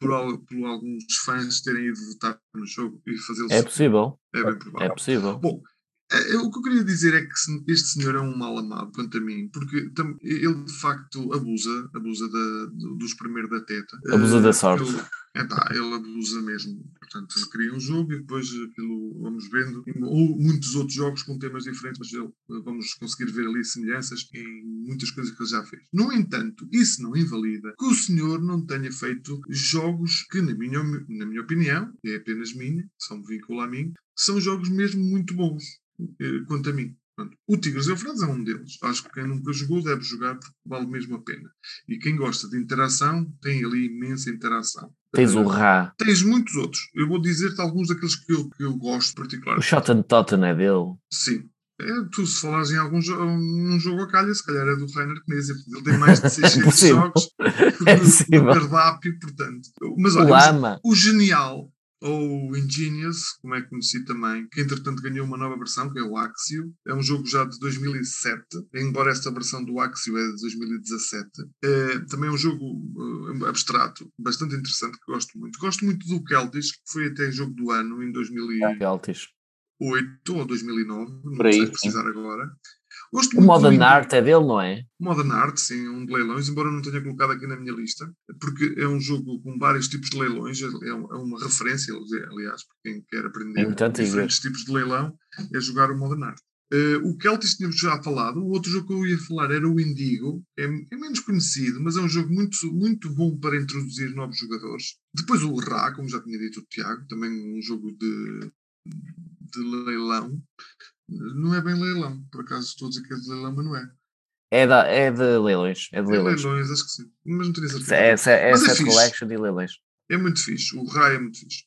por, por alguns fãs terem ido votar no jogo e fazê-lo. É possível, É bem é provável. possível. Bom, eh, o que eu queria dizer é que este senhor é um mal amado quanto a mim, porque tam- ele de facto abusa, abusa da, do, do espremer da teta. Abusa Eh, da sorte. Ele, epá, ele abusa mesmo. Portanto, cria um jogo e depois aquilo vamos vendo. Ou muitos outros jogos com temas diferentes, mas ele, vamos conseguir ver ali semelhanças em muitas coisas que ele já fez. No entanto, isso não invalida que o senhor não tenha feito jogos que, na minha, na minha opinião, é apenas minha, só me vincula a mim, são jogos mesmo muito bons eh, quanto a mim. O Tigres Eufrates é um deles. Acho que quem nunca jogou deve jogar porque vale mesmo a pena. E quem gosta de interação tem ali imensa interação. Tens o Eh, Ra, Tens muitos outros. Eu vou dizer-te alguns daqueles que eu, que eu gosto particular. o Shotten Totten é dele. Sim. É, tu, se falares em algum jo um jogo a calha, se calhar é do Rainer Knizia, porque ele tem mais de 600 possível. jogos É no, possível. no cardápio, portanto. Mas O olha, Lama. o Genial, ou Ingenious, como é conhecido também, que entretanto ganhou uma nova versão, que é o Axio. É um jogo já de 2007, embora esta versão do Axio é de 2017. É, também é um jogo eh, abstrato, bastante interessante, que gosto muito. Gosto muito do Celtis, que foi até jogo do ano, em 2008 Celtis. ou 2009, não Por aí, sei precisar agora. Gosto O Modern Art é dele, não é? Modern Art, sim, um de leilões, embora eu não tenha colocado aqui na minha lista, porque é um jogo com vários tipos de leilões, é um- é uma referência, aliás, para quem quer aprender É diferentes tipos de leilão, é jogar o Modern Art. Eh, o Celtis tínhamos já falado, o outro jogo que eu ia falar era o Indigo, é, é menos conhecido, mas é um jogo muito, muito bom para introduzir novos jogadores. Depois o Ra, como já tinha dito o Tiago, também um jogo de, de leilão. Não é bem leilão, por acaso estou a dizer que é de leilão, mas não é. É, da, é de leilões. É de É leilões. leilões, acho que sim. Mas não tenho certeza. É, é, é é set collection de leilões. É muito fixe. O Rai é muito fixe.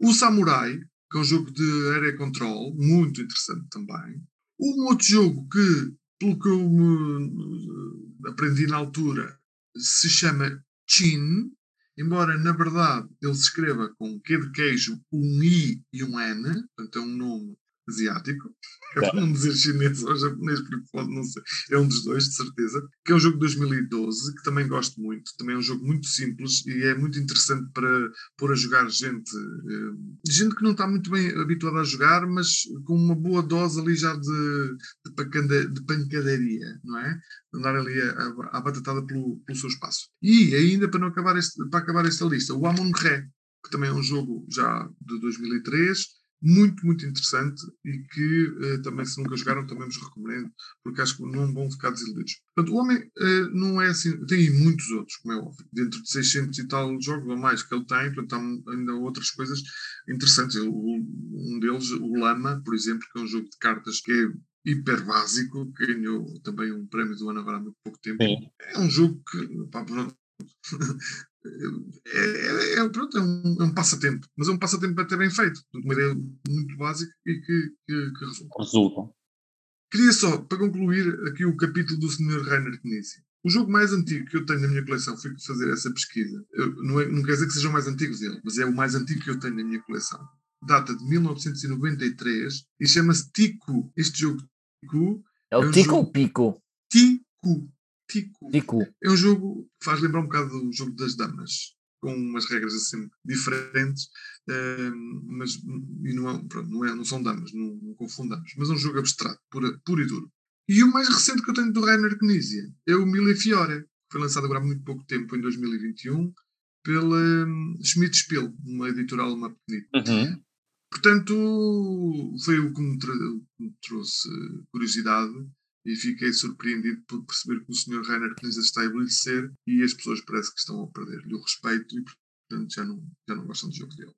O Samurai, que é um jogo de area control, muito interessante também. Um outro jogo que, pelo que eu me aprendi na altura, se chama Chin, embora na verdade ele se escreva com um Q de queijo, um I e um N, portanto é um nome asiático. É para não dizer chinês ou japonês, porque pode não ser. É um dos dois, de certeza. Que é um jogo de 2012, que também gosto muito. Também é um jogo muito simples e é muito interessante para pôr a jogar gente. eh, gente que não está muito bem habituada a jogar, mas com uma boa dose ali já de, de de pancadaria, não é? Andar ali à batatada pelo, pelo seu espaço. E ainda para, não acabar este, para acabar esta lista, o Amon Ré, que também é um jogo já de 2003, muito, muito interessante e que eh, também, se nunca jogaram, também vos recomendo, porque acho que não vão ficar desiludidos. Portanto, o homem eh, não é assim, tem muitos outros, como é óbvio, dentro de 600 e tal jogos ou mais que ele tem, portanto, há ainda outras coisas interessantes. um deles, o Lama, por exemplo, que é um jogo de cartas que é hiper básico, que ganhou também um prémio do ano agora há muito pouco tempo. Sim. É um jogo que, pá, é, é, é, pronto, é, um, é um passatempo, mas é um passatempo até bem feito, uma ideia muito básica e que, que, que resulta. Resulta. Queria só, para concluir aqui o capítulo do Sr. Rainer Knizia. O jogo mais antigo que eu tenho na minha coleção, fui fazer essa pesquisa, eu, não, é, não quer dizer que sejam mais antigos dele, mas é o mais antigo que eu tenho na minha coleção. Data de 1993 e chama-se Tico. Este jogo Tico. É o é um Tico jogo... ou Pico? Tico. Tico. Tico. É um jogo que faz lembrar um bocado do jogo das damas, com umas regras assim diferentes, uh, mas e não, é, pronto, não, é, não são damas, não, não confundamos, mas é um jogo abstrato, puro, puro e duro. E o mais recente que eu tenho do Rainer Knizia é o Mille Fiore, que foi lançado agora há muito pouco tempo, em 2021, pela um, Schmidt Spiel, uma editora alemã. Uhum. Portanto, foi o que me, me trouxe curiosidade e fiquei surpreendido por perceber que o Sr. Rainer Knizia está a envelhecer e as pessoas parece que estão a perder-lhe o respeito e, portanto, já não, já não gostam do jogo dele.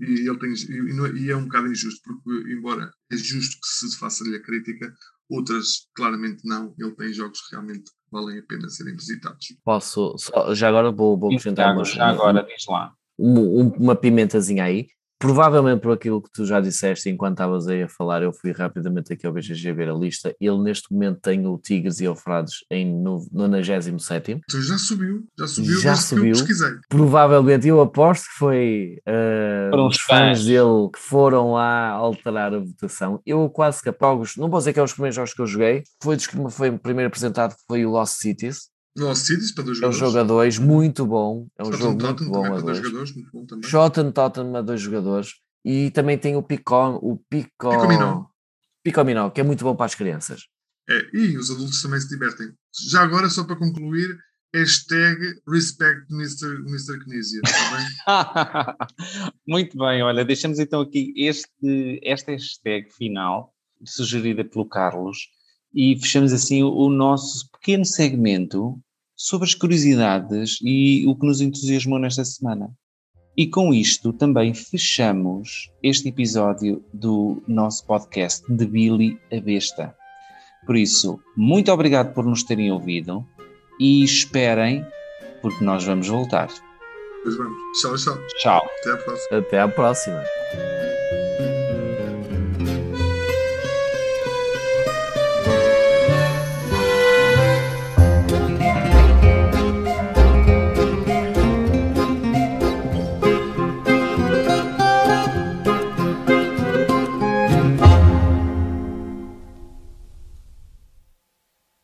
E, ele tem, e, não, é, e é um bocado injusto, porque, embora é justo que se faça-lhe a crítica, outras claramente não. Ele tem jogos que realmente valem a pena serem visitados. Posso, só, já agora vou, vou acrescentar uma, já agora, diz lá. uma pimentazinha aí. Provavelmente por aquilo que tu já disseste enquanto estavas aí a falar, eu fui rapidamente aqui ao BGG ver a lista. Ele neste momento tem o Tigres e Eufrados em 97. Então já subiu, já subiu, já subiu. Provavelmente, eu aposto que foi uh, os fãs, fãs dele que foram lá alterar a votação. Eu quase que jogos, não vou dizer que é os primeiros jogos que eu joguei, foi dos que me foi primeiro apresentado, foi o Lost Cities. Cities para dois jogadores. É um jogo a dois muito bom. É um jogo muito bom a dois. Jogadores, muito bom também. Tottenham a dois jogadores. E também tem o Pico, o Pico, Picominó. Picominó, que é muito bom para as crianças. É, e os adultos também se divertem. Já agora, só para concluir, hashtag respect Mr. Mr. Knizia, tá bem? muito bem, olha, deixamos então aqui este, esta hashtag final, sugerida pelo Carlos, e fechamos assim o, nosso pequeno segmento sobre as curiosidades e o que nos entusiasmou nesta semana. E com isto também fechamos este episódio do nosso podcast de Billy a Besta. Por isso, muito obrigado por nos terem ouvido e esperem, porque nós vamos voltar. Pois vamos. Tchau, tchau. Tchau. Até à próxima. Até à próxima.